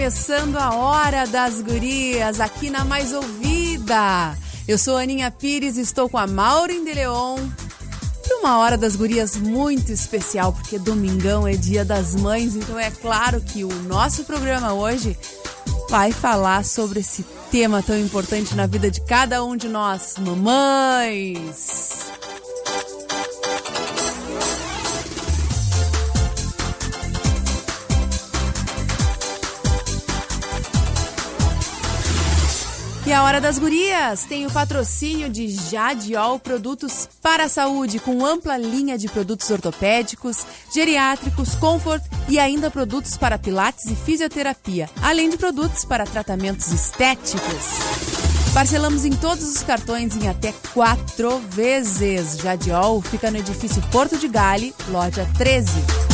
Começando a Hora das Gurias, aqui na Mais Ouvida. Eu sou Aninha Pires e estou com a Maureen de Leon para uma Hora das Gurias muito especial, porque domingão é dia das mães, então é claro que o nosso programa hoje vai falar sobre esse tema tão importante na vida de cada um de nós, mamães. Hora das Gurias tem o patrocínio de Jadiol Produtos para a Saúde, com ampla linha de produtos ortopédicos, geriátricos, comfort e ainda produtos para pilates e fisioterapia, além de produtos para tratamentos estéticos. Parcelamos em todos os cartões em até quatro vezes. Jadiol fica no edifício Porto de Gale, loja 13.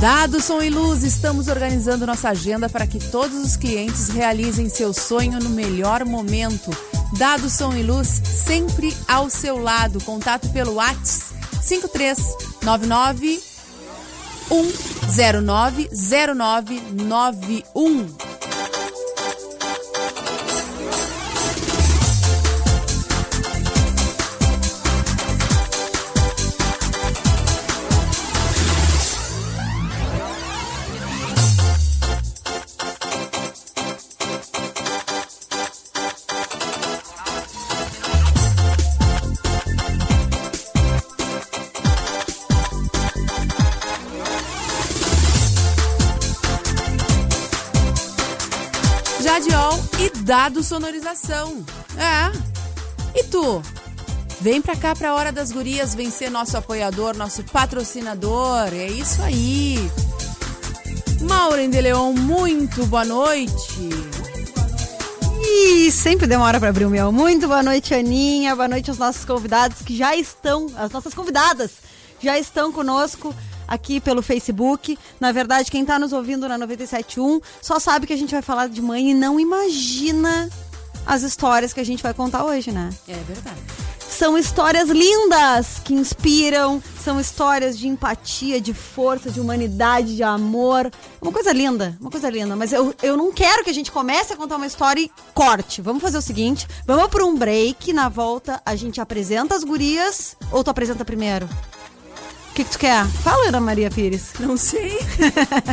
Dado Som e Luz, estamos organizando nossa agenda para que todos os clientes realizem seu sonho no melhor momento. Dado Som e Luz, sempre ao seu lado. Contato pelo WhatsApp 5399 109 0991. Dado sonorização. É. E tu? Vem pra cá pra Hora das Gurias vencer nosso apoiador, nosso patrocinador. É isso aí. Maureen de Leon, muito boa noite. E sempre demora para abrir o meu. Muito boa noite, Aninha. Boa noite aos nossos convidados que já estão, as nossas convidadas já estão conosco aqui pelo Facebook. Na verdade, quem está nos ouvindo na 971 só sabe que a gente vai falar de mãe e não imagina as histórias que a gente vai contar hoje, né? É verdade. São histórias lindas que inspiram, são histórias de empatia, de força, de humanidade, de amor. Uma coisa linda, uma coisa linda. Mas eu, eu não quero que a gente comece a contar uma história e corte. Vamos fazer o seguinte: vamos para um break. Na volta a gente apresenta as gurias. Ou tu apresenta primeiro? O que, que tu quer? Fala, Ana Maria Pires. Não sei.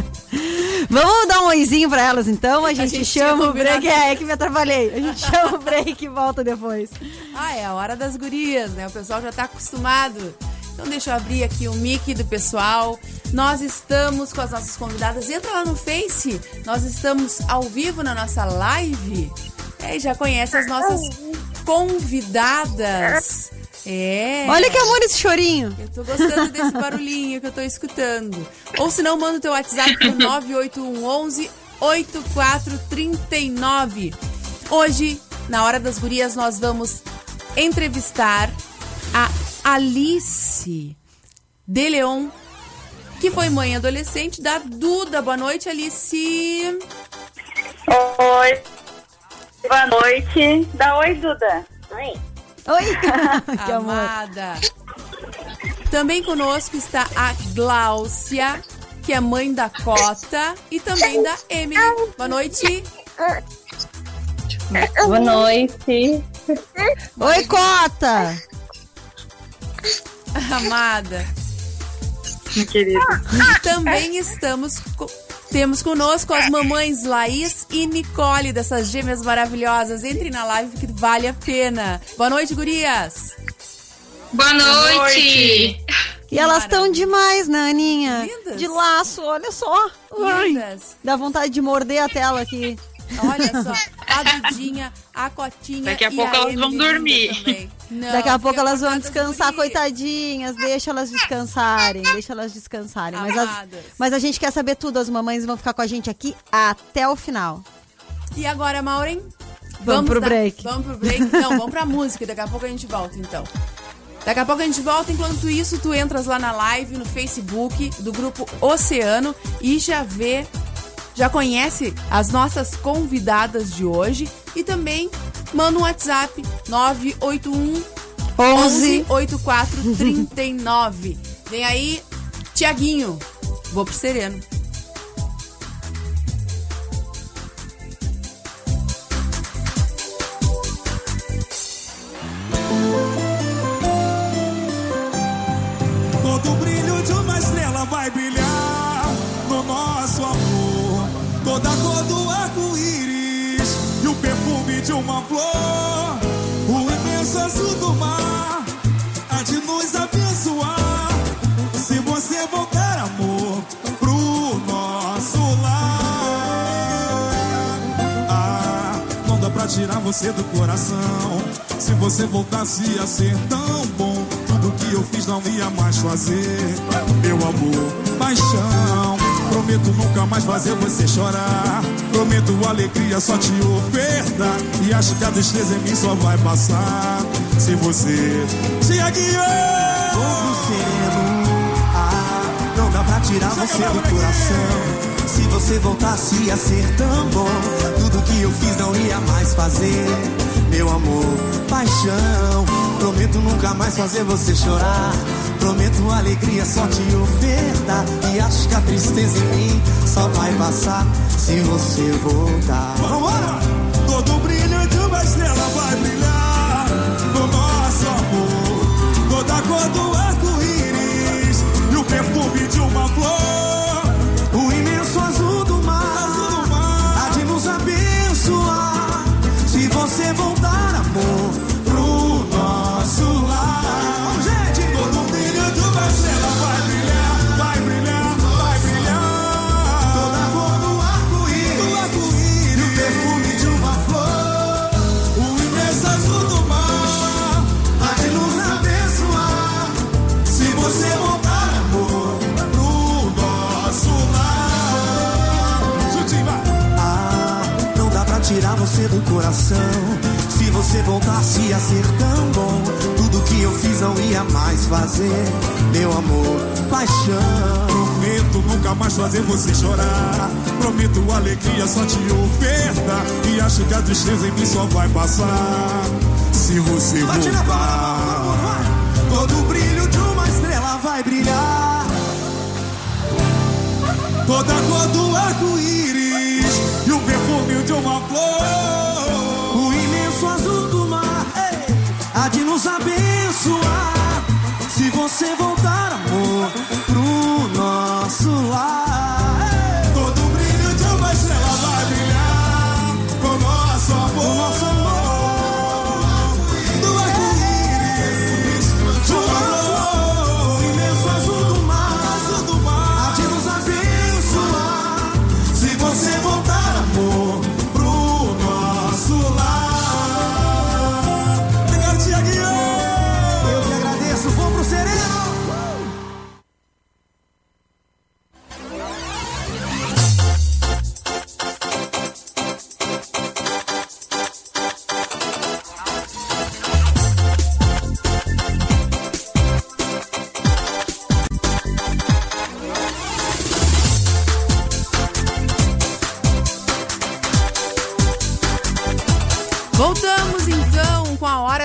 Vamos dar um oizinho pra elas então. A gente, a gente chama o break. É, é que me atrapalhei. A gente chama o break e volta depois. Ah, é a hora das gurias, né? O pessoal já tá acostumado. Então deixa eu abrir aqui o mic do pessoal. Nós estamos com as nossas convidadas. Entra lá no Face. Nós estamos ao vivo na nossa live. É, já conhece as nossas convidadas. É. Olha que amor esse chorinho. Eu tô gostando desse barulhinho que eu tô escutando. Ou se não, manda o teu WhatsApp pro 98111 8439. Hoje, na Hora das Gurias, nós vamos entrevistar a Alice de Leon, que foi mãe adolescente da Duda. Boa noite, Alice. Oi. Boa noite. Dá oi, Duda. Oi. Oi! que Amada. Também conosco está a Gláucia, que é mãe da Cota e também da Emily. Boa noite. Boa noite. Oi, Cota! Amada. Querida. E também estamos temos conosco as mamães Laís e Nicole, dessas gêmeas maravilhosas. Entre na live que vale a pena. Boa noite, gurias. Boa noite. E elas estão demais, né, Aninha? Lindas. De laço, olha só. Lindas. dá vontade de morder a tela aqui. Olha só, a Dudinha, a Cotinha Daqui a e pouco elas Emily vão dormir. também. Não, Daqui a pouco elas vão descansar, coitadinhas. Deixa elas descansarem, deixa elas descansarem. Mas, as- mas a gente quer saber tudo. As mamães vão ficar com a gente aqui até o final. E agora, Maureen? Vamos pro break. Vamos pro break. Não, vamos pra música. Daqui a pouco a gente volta, então. Daqui a pouco a gente volta. Enquanto isso, tu entras lá na live, no Facebook do Grupo Oceano e já vê, já conhece as nossas convidadas de hoje. E também manda um WhatsApp 981 11 84 39. Vem aí, Tiaguinho. Vou pro Sereno. Todo brilho de uma estrela vai brilhar no nosso amor. Toda cor do arco-íris e o perfume de uma flor. O imenso azul do mar há de nos abençoar. Se você voltar, amor, pro nosso lar. Ah, não dá pra tirar você do coração. Se você voltasse a ser tão bom, tudo que eu fiz não ia mais fazer. Meu amor, paixão. Prometo nunca mais fazer você chorar. Prometo alegria só te ofertar. E acho que a tristeza em mim só vai passar. Se você se aguiar. Fogo sereno, ah, não dá pra tirar você do coração. Se você voltasse a ser tão bom, tudo que eu fiz não ia mais fazer. Meu amor, paixão, prometo nunca mais fazer você chorar. Prometo alegria só te ofertar. E acho que a tristeza em mim só vai passar se você voltar. Vambora! Todo brilho de uma estrela vai brilhar no nosso amor. Toda cor do arco-íris e o perfume de uma flor. Você voltasse a ser tão bom, tudo que eu fiz não ia mais fazer. Meu amor, paixão. Prometo nunca mais fazer você chorar. Prometo alegria só te ofertar. E acho que a tristeza em mim só vai passar. Se você voltar. Todo o brilho de uma estrela vai brilhar. Toda cor do arco-íris e o perfume de uma flor. Nos abençoar. Se você voltar, amor,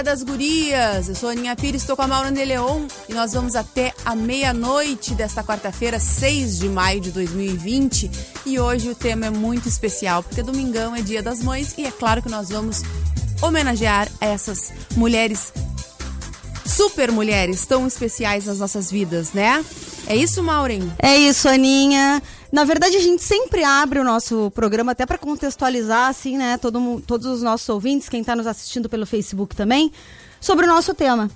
Das Gurias. Eu sou a Aninha Pires, estou com a Maura de Leon e nós vamos até a meia-noite desta quarta-feira, 6 de maio de 2020. E hoje o tema é muito especial, porque domingão é dia das mães e é claro que nós vamos homenagear essas mulheres, super mulheres tão especiais nas nossas vidas, né? É isso, Maureen? É isso, Aninha. Na verdade, a gente sempre abre o nosso programa até para contextualizar, assim, né, todo, todos os nossos ouvintes, quem está nos assistindo pelo Facebook também, sobre o nosso tema.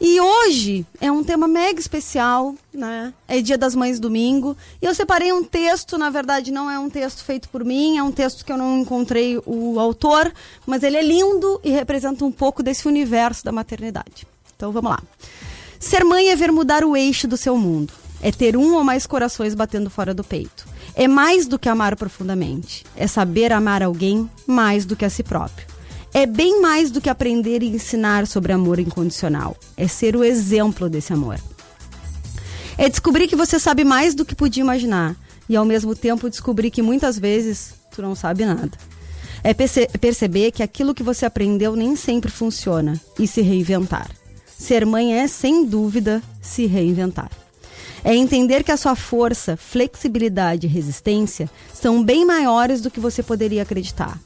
E hoje é um tema mega especial, né? É Dia das Mães domingo. E eu separei um texto, na verdade não é um texto feito por mim, é um texto que eu não encontrei o autor, mas ele é lindo e representa um pouco desse universo da maternidade. Então vamos lá. Ser mãe é ver mudar o eixo do seu mundo. É ter um ou mais corações batendo fora do peito. É mais do que amar profundamente. É saber amar alguém mais do que a si próprio é bem mais do que aprender e ensinar sobre amor incondicional. É ser o exemplo desse amor. É descobrir que você sabe mais do que podia imaginar e ao mesmo tempo descobrir que muitas vezes tu não sabe nada. É perce perceber que aquilo que você aprendeu nem sempre funciona e se reinventar. Ser mãe é, sem dúvida, se reinventar. É entender que a sua força, flexibilidade e resistência são bem maiores do que você poderia acreditar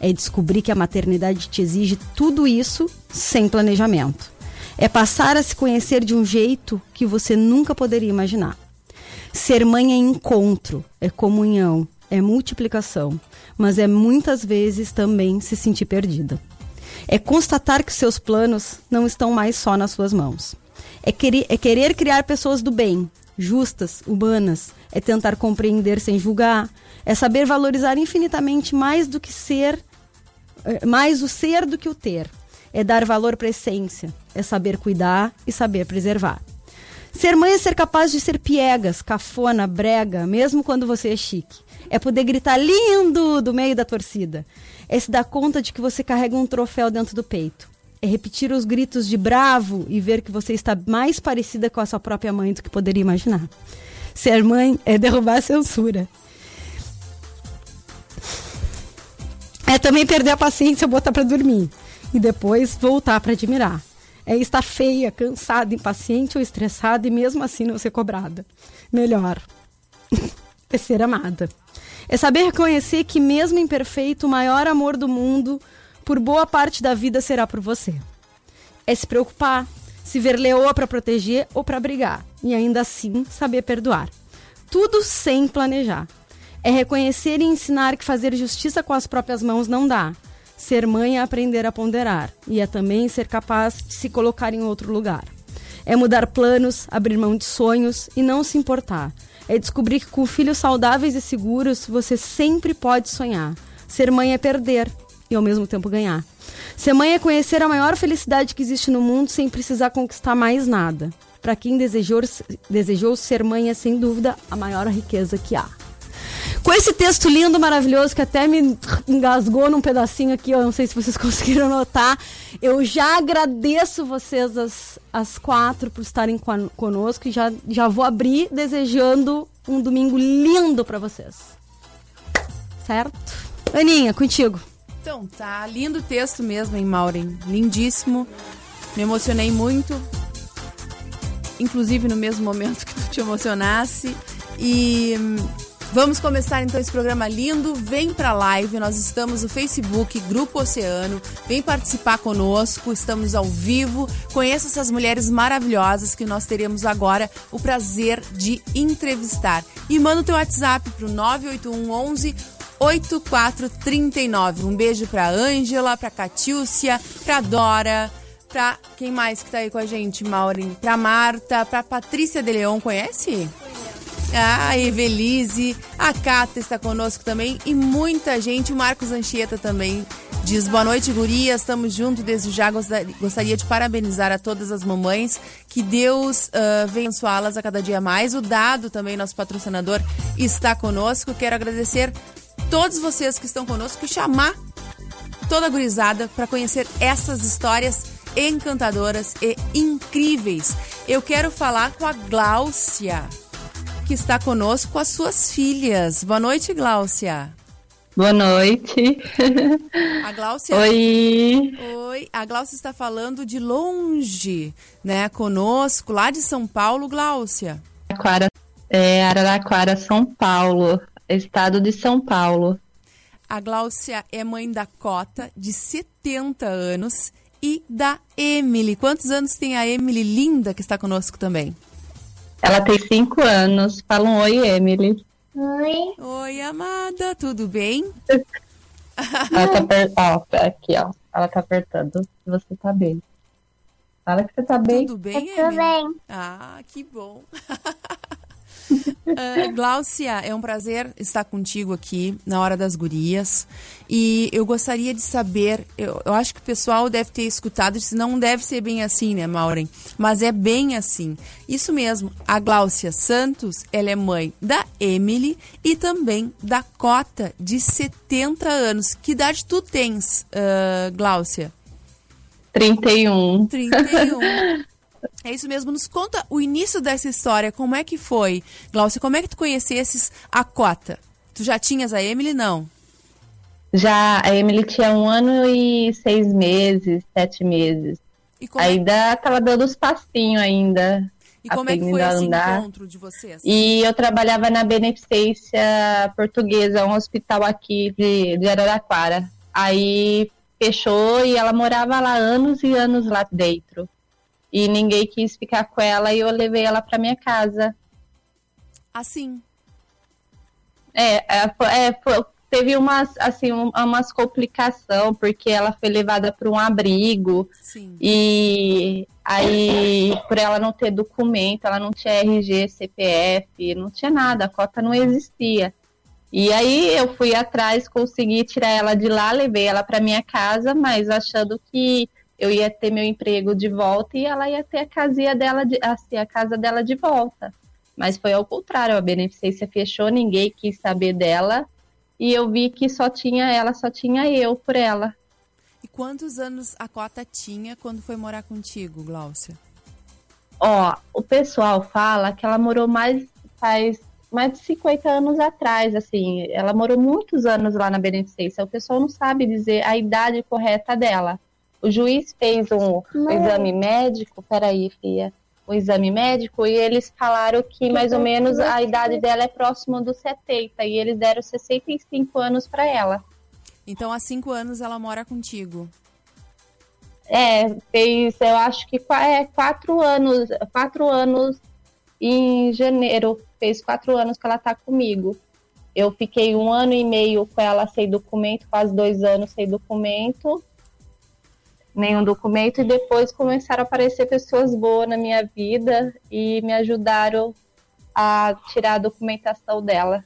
é descobrir que a maternidade te exige tudo isso sem planejamento. É passar a se conhecer de um jeito que você nunca poderia imaginar. Ser mãe é encontro, é comunhão, é multiplicação, mas é muitas vezes também se sentir perdida. É constatar que seus planos não estão mais só nas suas mãos. É querer, é querer criar pessoas do bem, justas, humanas. É tentar compreender sem julgar. É saber valorizar infinitamente mais do que ser é, mais o ser do que o ter. É dar valor para a essência, é saber cuidar e saber preservar. Ser mãe é ser capaz de ser piegas, cafona, brega, mesmo quando você é chique. É poder gritar lindo do meio da torcida. É se dar conta de que você carrega um troféu dentro do peito. É repetir os gritos de bravo e ver que você está mais parecida com a sua própria mãe do que poderia imaginar. Ser mãe é derrubar a censura. É também perder a paciência, botar para dormir e depois voltar para admirar. É estar feia, cansada, impaciente ou estressada e mesmo assim não ser cobrada. Melhor é ser amada. É saber reconhecer que, mesmo imperfeito, o maior amor do mundo, por boa parte da vida, será por você. É se preocupar, se ver leoa para proteger ou para brigar, e ainda assim saber perdoar. Tudo sem planejar. É reconhecer e ensinar que fazer justiça com as próprias mãos não dá. Ser mãe é aprender a ponderar e é também ser capaz de se colocar em outro lugar. É mudar planos, abrir mão de sonhos e não se importar. É descobrir que com filhos saudáveis e seguros você sempre pode sonhar. Ser mãe é perder e ao mesmo tempo ganhar. Ser mãe é conhecer a maior felicidade que existe no mundo sem precisar conquistar mais nada. Para quem desejou, desejou ser mãe é sem dúvida a maior riqueza que há. Com esse texto lindo, maravilhoso, que até me engasgou num pedacinho aqui, eu não sei se vocês conseguiram notar. Eu já agradeço vocês, as, as quatro, por estarem conosco e já, já vou abrir desejando um domingo lindo para vocês. Certo? Aninha, contigo. Então, tá lindo o texto mesmo, hein, Maureen? Lindíssimo. Me emocionei muito. Inclusive no mesmo momento que tu te emocionasse. E Vamos começar então esse programa lindo. Vem pra live, nós estamos no Facebook, Grupo Oceano. Vem participar conosco, estamos ao vivo. Conheça essas mulheres maravilhosas que nós teremos agora o prazer de entrevistar. E manda o teu WhatsApp pro 981 11 8439. Um beijo pra Ângela, pra Catiúcia, pra Dora, pra quem mais que tá aí com a gente, Maureen? Pra Marta, pra Patrícia de Leão, conhece? A Evelise, a Cata está conosco também e muita gente. O Marcos Anchieta também diz: Boa noite, gurias. Estamos juntos desde já. Gostaria de parabenizar a todas as mamães. Que Deus uh, venha abençoá-las a cada dia mais. O Dado, também, nosso patrocinador, está conosco. Quero agradecer todos vocês que estão conosco chamar toda a gurizada para conhecer essas histórias encantadoras e incríveis. Eu quero falar com a Gláucia que está conosco com as suas filhas. Boa noite, Gláucia. Boa noite. A Gláucia. Oi. Oi. A Gláucia está falando de longe, né? Conosco, lá de São Paulo, Gláucia. Araraquara, é, Araraquara, São Paulo, estado de São Paulo. A Gláucia é mãe da Cota, de 70 anos, e da Emily. Quantos anos tem a Emily linda que está conosco também? Ela tem cinco anos. Fala um oi, Emily. Oi. Oi, amada, tudo bem? Ela tá apertando. Ó, aqui, ó. Ela tá apertando. Você tá bem. Fala que você tá bem. Tudo bem, Tudo Emily? bem. Ah, que bom. Ah, Gláucia, é um prazer estar contigo aqui na Hora das Gurias. E eu gostaria de saber, eu, eu acho que o pessoal deve ter escutado, disse, não deve ser bem assim, né, Maureen? Mas é bem assim. Isso mesmo, a Gláucia Santos, ela é mãe da Emily e também da Cota, de 70 anos. Que idade tu tens, ah, Gláucia? 31. 31. É isso mesmo. Nos conta o início dessa história. Como é que foi? Glaucia, como é que tu conhecesses a Cota? Tu já tinhas a Emily? Não. Já a Emily tinha um ano e seis meses, sete meses. E como, é, Ainda tava dando os passinhos ainda. e como é que foi esse andar. encontro de vocês? E eu trabalhava na Beneficência Portuguesa, um hospital aqui de, de Araraquara. Aí fechou e ela morava lá anos e anos lá dentro. E ninguém quis ficar com ela e eu levei ela para minha casa. Assim. É, é, é, teve umas, assim, um- umas complicação porque ela foi levada para um abrigo Sim. e aí por ela não ter documento, ela não tinha RG, CPF, não tinha nada, a cota não existia. E aí eu fui atrás, consegui tirar ela de lá, levei ela para minha casa, mas achando que eu ia ter meu emprego de volta e ela ia ter a casinha dela, de, assim, a casa dela de volta. Mas foi ao contrário, a beneficência fechou, ninguém quis saber dela. E eu vi que só tinha ela, só tinha eu por ela. E quantos anos a Cota tinha quando foi morar contigo, Gláucia? Ó, o pessoal fala que ela morou mais faz mais de 50 anos atrás, assim, ela morou muitos anos lá na beneficência. O pessoal não sabe dizer a idade correta dela. O juiz fez um, um exame médico, peraí, Fia, um exame médico e eles falaram que mais ou menos a idade dela é próxima dos 70 e eles deram 65 anos para ela. Então, há cinco anos ela mora contigo. É, fez, eu acho que é quatro anos, quatro anos em janeiro, fez quatro anos que ela tá comigo. Eu fiquei um ano e meio com ela sem documento, quase dois anos sem documento, nenhum documento, e depois começaram a aparecer pessoas boas na minha vida e me ajudaram a tirar a documentação dela.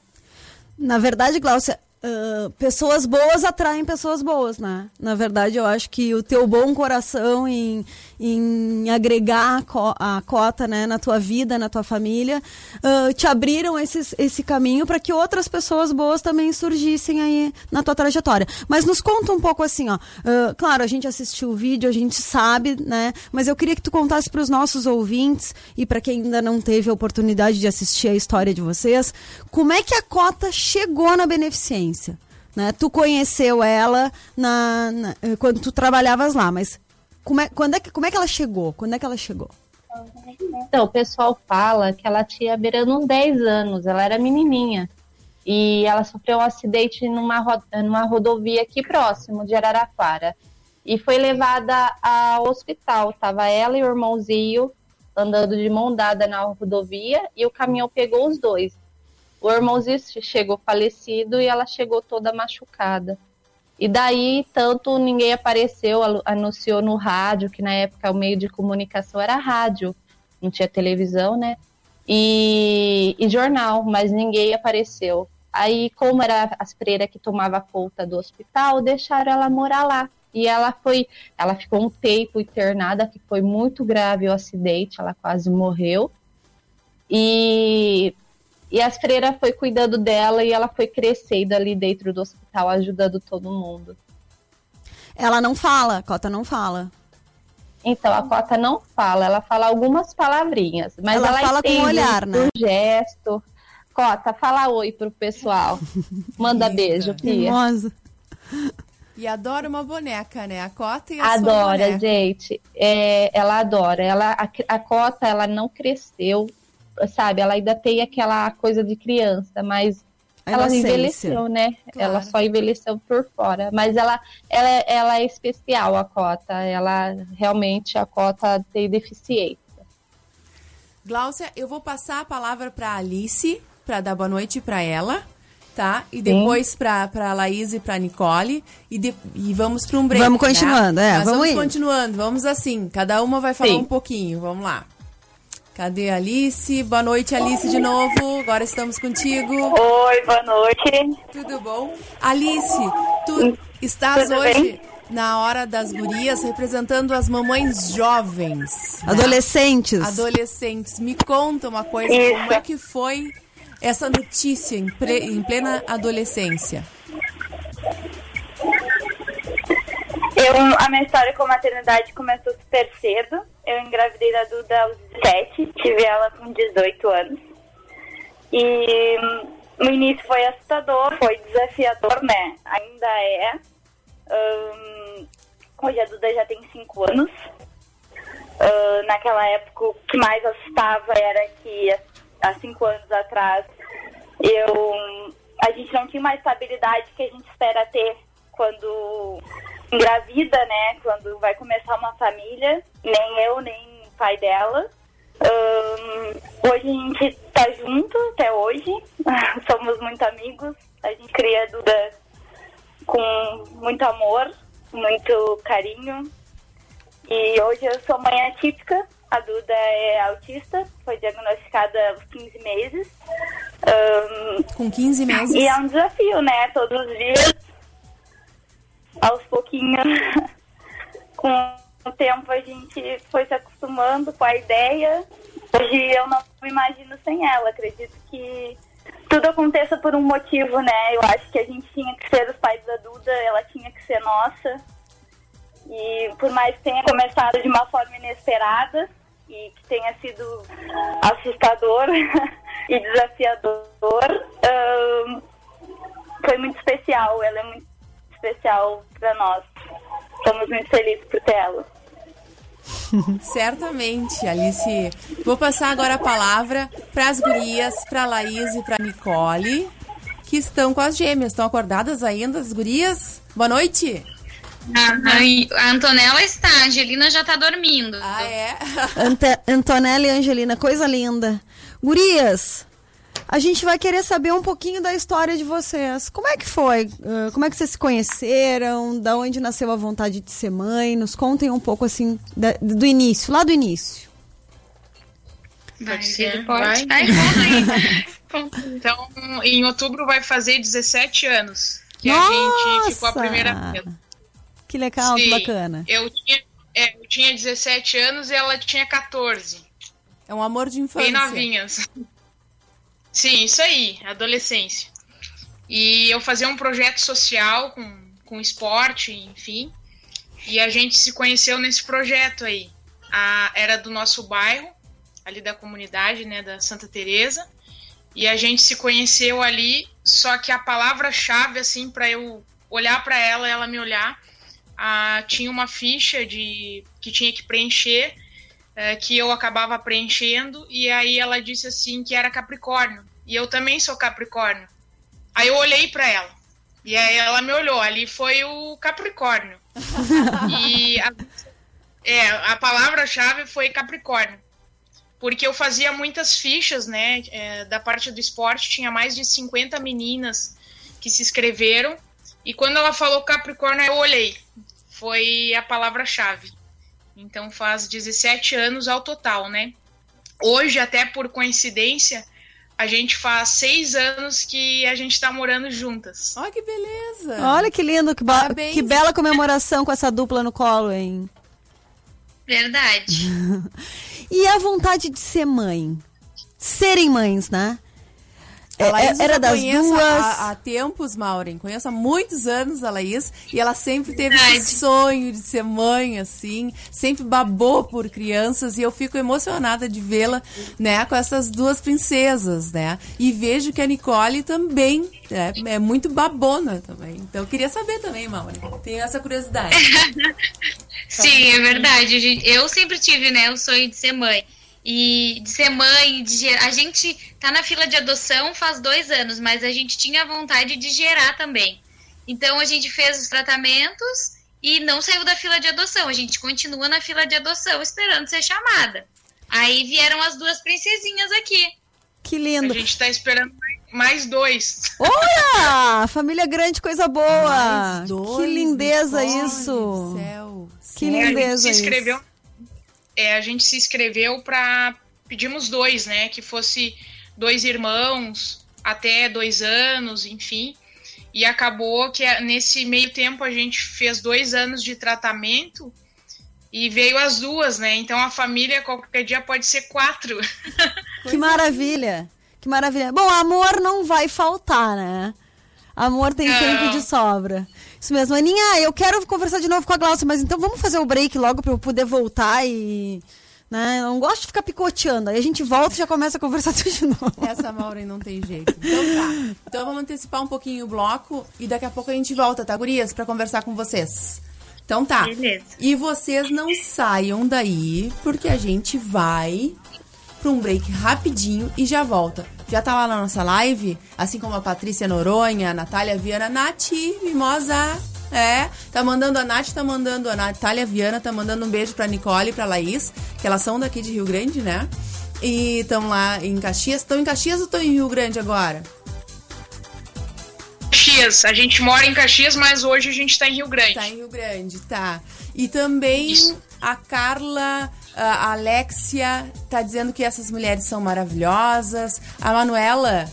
Na verdade, Glaucia, ah, pessoas boas atraem pessoas boas, né? Na verdade, eu acho que o teu bom coração em, em agregar a, co- a cota né, na tua vida, na tua família, ah, te abriram esses, esse caminho para que outras pessoas boas também surgissem aí na tua trajetória. Mas nos conta um pouco assim, ó. ah, claro, a gente assistiu o vídeo, a gente sabe, né? Mas eu queria que tu contasse para os nossos ouvintes e para quem ainda não teve a oportunidade de assistir a história de vocês, como é que a cota chegou na beneficência? Né? Tu conheceu ela na, na- eh, quando tu trabalhavas lá, mas como é, quando é que, como é que ela chegou? Quando é que ela chegou? Então, o pessoal fala que ela tinha beirando uns 10 anos, ela era menininha. E ela sofreu um acidente numa, ro- numa rodovia aqui próximo de Araraquara. E foi levada ao hospital. Tava ela e o irmãozinho andando de mão dada na rodovia e o caminhão pegou os dois. O irmãozinho chegou falecido e ela chegou toda machucada. E daí, tanto ninguém apareceu, anu- anunciou no rádio, que na época o meio de comunicação era rádio, não tinha televisão, né? E, e jornal, mas ninguém apareceu. Aí, como era as freiras que tomava conta do hospital, deixaram ela morar lá. E ela foi, ela ficou um tempo internada, que foi muito grave o acidente, ela quase morreu. E, e as freiras foi cuidando dela e ela foi crescendo ali dentro do hospital, ajudando todo mundo. Ela não fala, a cota não fala. Então, a Cota não fala, ela fala algumas palavrinhas, mas Ela ela, fala com o olhar, né? por gesto. Cota, fala oi pro pessoal. Manda beijo, Pia. Mimosa. E adora uma boneca, né? A Cota e a sua Adora, gente. É, ela adora. Ela, a, a Cota, ela não cresceu, sabe? Ela ainda tem aquela coisa de criança, mas ela envelheceu, né? Claro. Ela só envelheceu por fora. Mas ela, ela, ela é especial, a Cota. Ela realmente, a Cota tem deficiência. Gláucia, eu vou passar a palavra para Alice, para dar boa noite para ela. tá? E depois pra, pra Laís e pra Nicole. E, de- e vamos pra um break. Vamos continuando, né? é, vamos vamos continuando, vamos assim. Cada uma vai falar Sim. um pouquinho. Vamos lá. Cadê a Alice? Boa noite, Alice, de novo. Agora estamos contigo. Oi, boa noite. Tudo bom? Alice, tu estás Tudo hoje bem? na hora das gurias representando as mamães jovens. né? Adolescentes. Adolescentes. Me conta uma coisa, Isso. como é que foi essa notícia em, ple- em plena adolescência? Eu, a minha história com a maternidade começou super cedo. Eu engravidei da Duda aos 17, tive ela com 18 anos. E hum, no início foi assustador, foi desafiador, né? Ainda é. Hum, hoje a Duda já tem 5 anos. Ah, naquela época, o que mais assustava era que há cinco anos atrás eu a gente não tinha uma estabilidade que a gente espera ter quando engravida, né? Quando vai começar uma família, nem eu, nem o pai dela. Ahn, hoje a gente tá junto até hoje, somos muito amigos, a gente cria a Duda com muito amor, muito carinho. E hoje eu sou mãe atípica, a Duda é autista, foi diagnosticada aos 15 meses. Ahn, Com 15 meses. e é um desafio, né? Todos os dias, aos pouquinhos, com o tempo a gente foi se acostumando com a ideia. Hoje eu não me imagino sem ela. Acredito que tudo aconteça por um motivo, né? Eu acho que a gente tinha que ser os pais da Duda, ela tinha que ser nossa. E por mais que tenha começado de uma forma inesperada e que tenha sido assustador e desafiador, ahn, foi muito especial. Ela é muito especial para nós. Estamos muito felizes por ter ela. Certamente, Alice. Vou passar agora a palavra para as gurias, para Laís e para Nicole, que estão com as gêmeas. Estão acordadas ainda, as gurias? Boa noite. A, a Antonella está, a Angelina já tá dormindo. Ah, é? Ante- Antonella e Angelina, coisa linda. Gurias, a gente vai querer saber um pouquinho da história de vocês. Como é que foi? Ah, Como é que vocês se conheceram? Da onde nasceu a vontade de ser mãe? Nos contem um pouco assim da- do início, lá do início. Vai, Pode ser? pode. Vai? Aí. Então, em outubro vai fazer 17 anos que a Nossa! gente ficou a primeira vez. Que legal, que Sim, bacana. Eu tinha, é, eu tinha 17 anos e ela tinha 14. É um amor de infância. Bem novinhas. Sim, isso aí, adolescência. E eu fazia um projeto social com, com esporte, enfim. E a gente se conheceu nesse projeto aí. A, era do nosso bairro, ali da comunidade, né, da Santa Teresa. E a gente se conheceu ali, só que a palavra-chave, assim, para eu olhar para ela, ela me olhar, ah, tinha uma ficha de que tinha que preencher é, que eu acabava preenchendo, e aí ela disse assim que era Capricórnio. E eu também sou Capricórnio. Aí eu olhei para ela. E aí ela me olhou, ali foi o Capricórnio. e a, é, a palavra-chave foi Capricórnio. Porque eu fazia muitas fichas, né? é, da parte do esporte, tinha mais de 50 meninas que se inscreveram. E quando ela falou Capricórnio, eu olhei. Foi a palavra-chave. Então faz 17 anos ao total, né? Hoje, até por coincidência, a gente faz seis anos que a gente tá morando juntas. Olha que beleza. Olha que lindo, que, que bela comemoração com essa dupla no colo, hein? Verdade. E a vontade de ser mãe? Serem mães, né? É- A Laís eu era das conheço duas. Há, há tempos, Maureen. Conheço há muitos anos a Laís. E ela sempre teve Verdade. esse sonho de ser mãe, assim. Sempre babou por crianças. E eu fico emocionada de vê-la, né? Com essas duas princesas, né? E vejo que a Nicole também né, é muito babona também. Então eu queria saber também, Maureen. Tenho essa curiosidade. Sim, é verdade. A Eu sempre tive, né, o sonho de ser mãe. E de ser mãe, de gerar. A gente tá na fila de adoção faz dois anos, mas a gente tinha vontade de gerar também. Então a gente fez os tratamentos e não saiu da fila de adoção. A gente continua na fila de adoção esperando ser chamada. Aí vieram as duas princesinhas aqui. Que A lindo. gente tá esperando mais dois. Olha! Família grande, coisa boa! Mais dois, que lindeza isso! do Céu. Que É, a gente lindeza se isso. inscreveu. É, a gente se inscreveu para pedimos dois, né? Que fosse dois irmãos até dois anos, enfim. E acabou que é, nesse meio tempo a gente fez dois anos de tratamento e veio as duas, né? Então a família qualquer dia pode ser quatro. Que maravilha! Que maravilha. Bom, amor não vai faltar, né? Amor tem Não. sempre de sobra. Isso mesmo. Aninha, eu quero conversar de novo com a Glaucia, mas então vamos fazer o break logo pra eu poder voltar e. Né? Eu não gosto de ficar picoteando. Aí a gente volta e já começa a conversar tudo de novo. Essa Maureen não tem jeito. Então tá. Então vamos antecipar um pouquinho o bloco e daqui a pouco a gente volta, tá, gurias? Pra conversar com vocês. Então tá. Beleza. E vocês não saiam daí, porque a gente vai pra um break rapidinho e já volta. Já tá lá na nossa live, assim como a Patrícia Noronha, a Natália Viana, Nath, mimosa. É, tá mandando a Nath, tá mandando a Natália Viana, tá mandando um beijo pra Nicole e pra Laís, que elas são daqui de Rio Grande, né? E estão lá em Caxias. Estão em Caxias ou estão em Rio Grande agora? Caxias, a gente mora em Caxias, mas hoje a gente tá em Rio Grande. Tá em Rio Grande, tá. E também Isso. a Carla, a Alexia, tá dizendo que essas mulheres são maravilhosas. A Manuela,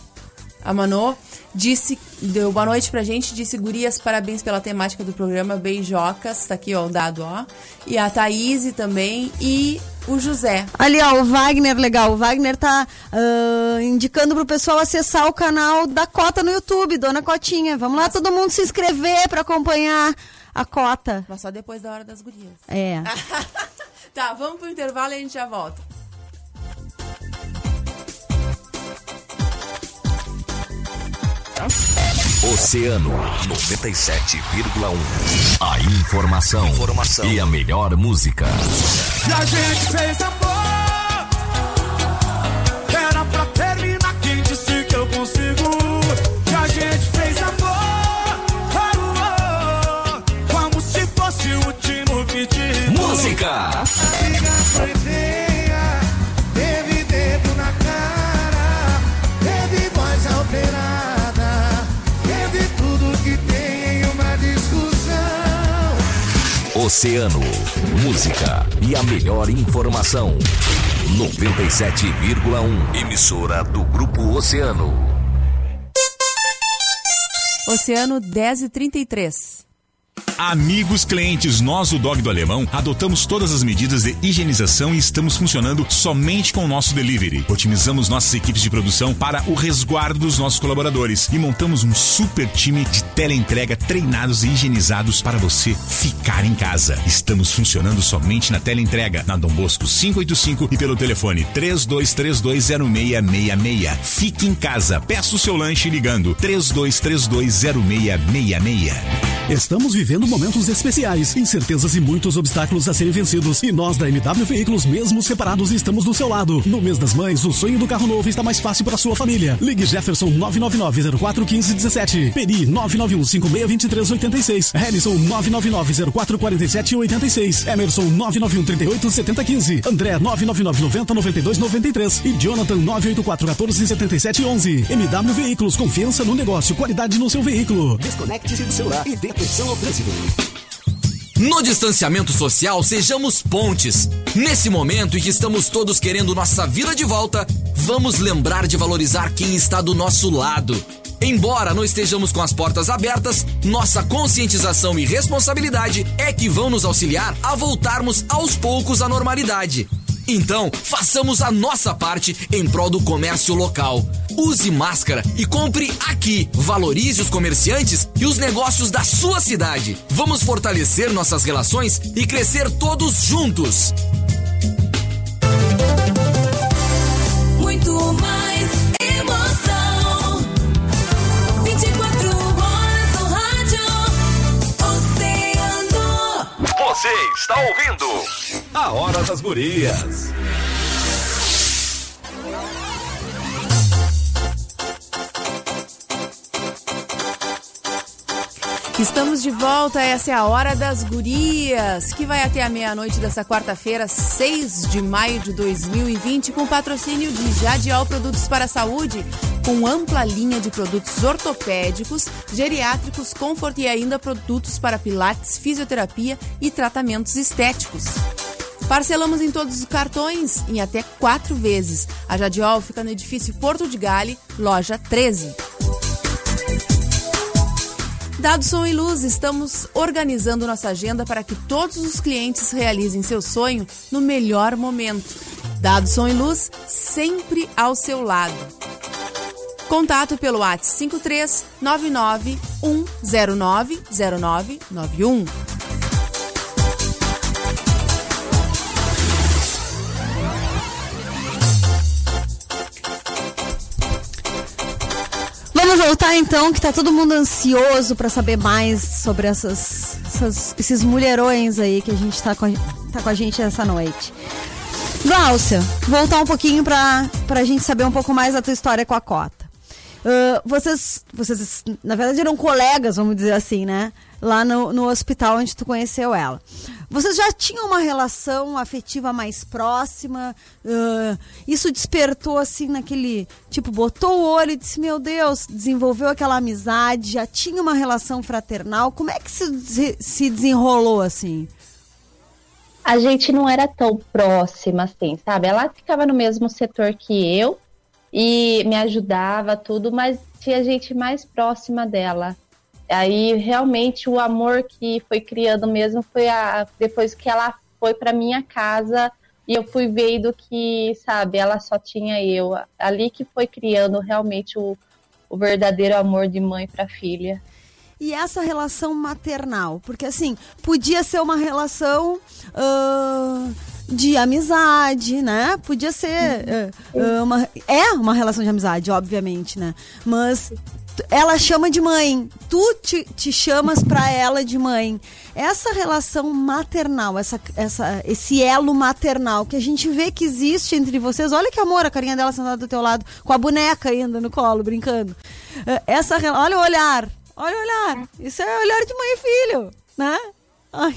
a Manô, disse, deu boa noite pra gente, disse gurias, parabéns pela temática do programa, beijocas, tá aqui ó, o dado, ó. E a Thaís também, e o José. Ali, ó, o Wagner, legal. O Wagner tá ah, indicando pro pessoal acessar o canal da Cota no YouTube, Dona Cotinha. Vamos lá, todo mundo se inscrever pra acompanhar a Cota. Mas só depois da hora das gurias. É. tá, vamos pro intervalo e a gente já volta. Oceano 97,1. A informação, informação e a melhor música. E a gente fez amor. Era pra terminar. Quem disse que eu consigo? E a gente fez amor. Oh, oh, como se fosse o último pedido. Música! A Oceano, música e a melhor informação. 97,1. Emissora do Grupo Oceano. Oceano 10 e 33. Amigos clientes, nós, o Dog do Alemão, adotamos todas as medidas de higienização e estamos funcionando somente com o nosso delivery. Otimizamos nossas equipes de produção para o resguardo dos nossos colaboradores e montamos um super time de teleentrega treinados e higienizados para você ficar em casa. Estamos funcionando somente na teleentrega, na Dom Bosco 585 e pelo telefone 32320666. Fique em casa, peça o seu lanche ligando 32320666. Estamos vivendo momentos especiais, incertezas e muitos obstáculos a serem vencidos. E nós da MW Veículos, mesmo separados, estamos do seu lado. No mês das mães, o sonho do carro novo está mais fácil para sua família. Ligue Jefferson 999-041517. Peri 991-562386. Harrison 999-044786. Emerson 991-387015. André 999-90-9293. E Jonathan 984-147711. MW Veículos, confiança no negócio, qualidade no seu veículo. Desconecte-se do celular e dê atenção ao trânsito. No distanciamento social, sejamos pontes. Nesse momento em que estamos todos querendo nossa vida de volta, vamos lembrar de valorizar quem está do nosso lado. Embora não estejamos com as portas abertas, nossa conscientização e responsabilidade é que vão nos auxiliar a voltarmos aos poucos à normalidade. Então, façamos a nossa parte em prol do comércio local. Use máscara e compre aqui. Valorize os comerciantes e os negócios da sua cidade. Vamos fortalecer nossas relações e crescer todos juntos. Você está ouvindo A Hora das Gurias. Estamos de volta, essa é a Hora das Gurias, que vai até a meia-noite dessa quarta-feira, 6 de maio de 2020, com patrocínio de Jadial Produtos para a Saúde, com ampla linha de produtos ortopédicos, geriátricos, conforto e ainda produtos para pilates, fisioterapia e tratamentos estéticos. Parcelamos em todos os cartões em até quatro vezes. A Jadiol fica no edifício Porto de Gale, loja 13. Dado Som e Luz, estamos organizando nossa agenda para que todos os clientes realizem seu sonho no melhor momento. Dado Som e Luz, sempre ao seu lado. Contato pelo WhatsApp 53 99 109 0991. Vamos voltar então, que tá todo mundo ansioso pra saber mais sobre essas, essas- esses mulherões aí que a gente tá com a, tá com a gente essa noite. Gláucia, voltar um pouquinho pra, pra gente saber um pouco mais da tua história com a Cota. Ah, vocês, vocês, na verdade, eram colegas, vamos dizer assim, né? Lá no, no hospital onde tu conheceu ela. Vocês já tinham uma relação afetiva mais próxima? Ah, isso despertou, assim, naquele. Tipo, botou o olho e disse: Meu Deus, desenvolveu aquela amizade, já tinha uma relação fraternal. Como é que se, se desenrolou, assim? A gente não era tão próxima assim, sabe? Ela ficava no mesmo setor que eu e me ajudava tudo, mas tinha gente mais próxima dela. Aí realmente o amor que foi criando mesmo foi a depois que ela foi para minha casa e eu fui vendo que, sabe, ela só tinha eu. Ali que foi criando realmente o, o verdadeiro amor de mãe para filha. E essa relação maternal? Porque, assim, podia ser uma relação ah, de amizade, né? Podia ser. ah, uma, é uma relação de amizade, obviamente, né? Mas ela chama de mãe. Tu te, te chamas pra ela de mãe. Essa relação maternal, essa, essa, esse elo maternal que a gente vê que existe entre vocês. Olha que amor, a carinha dela sentada do teu lado, com a boneca ainda no colo, brincando. Ah, Essa, olha o olhar. Olha o olhar. Isso é olhar de mãe e filho, né? Ai.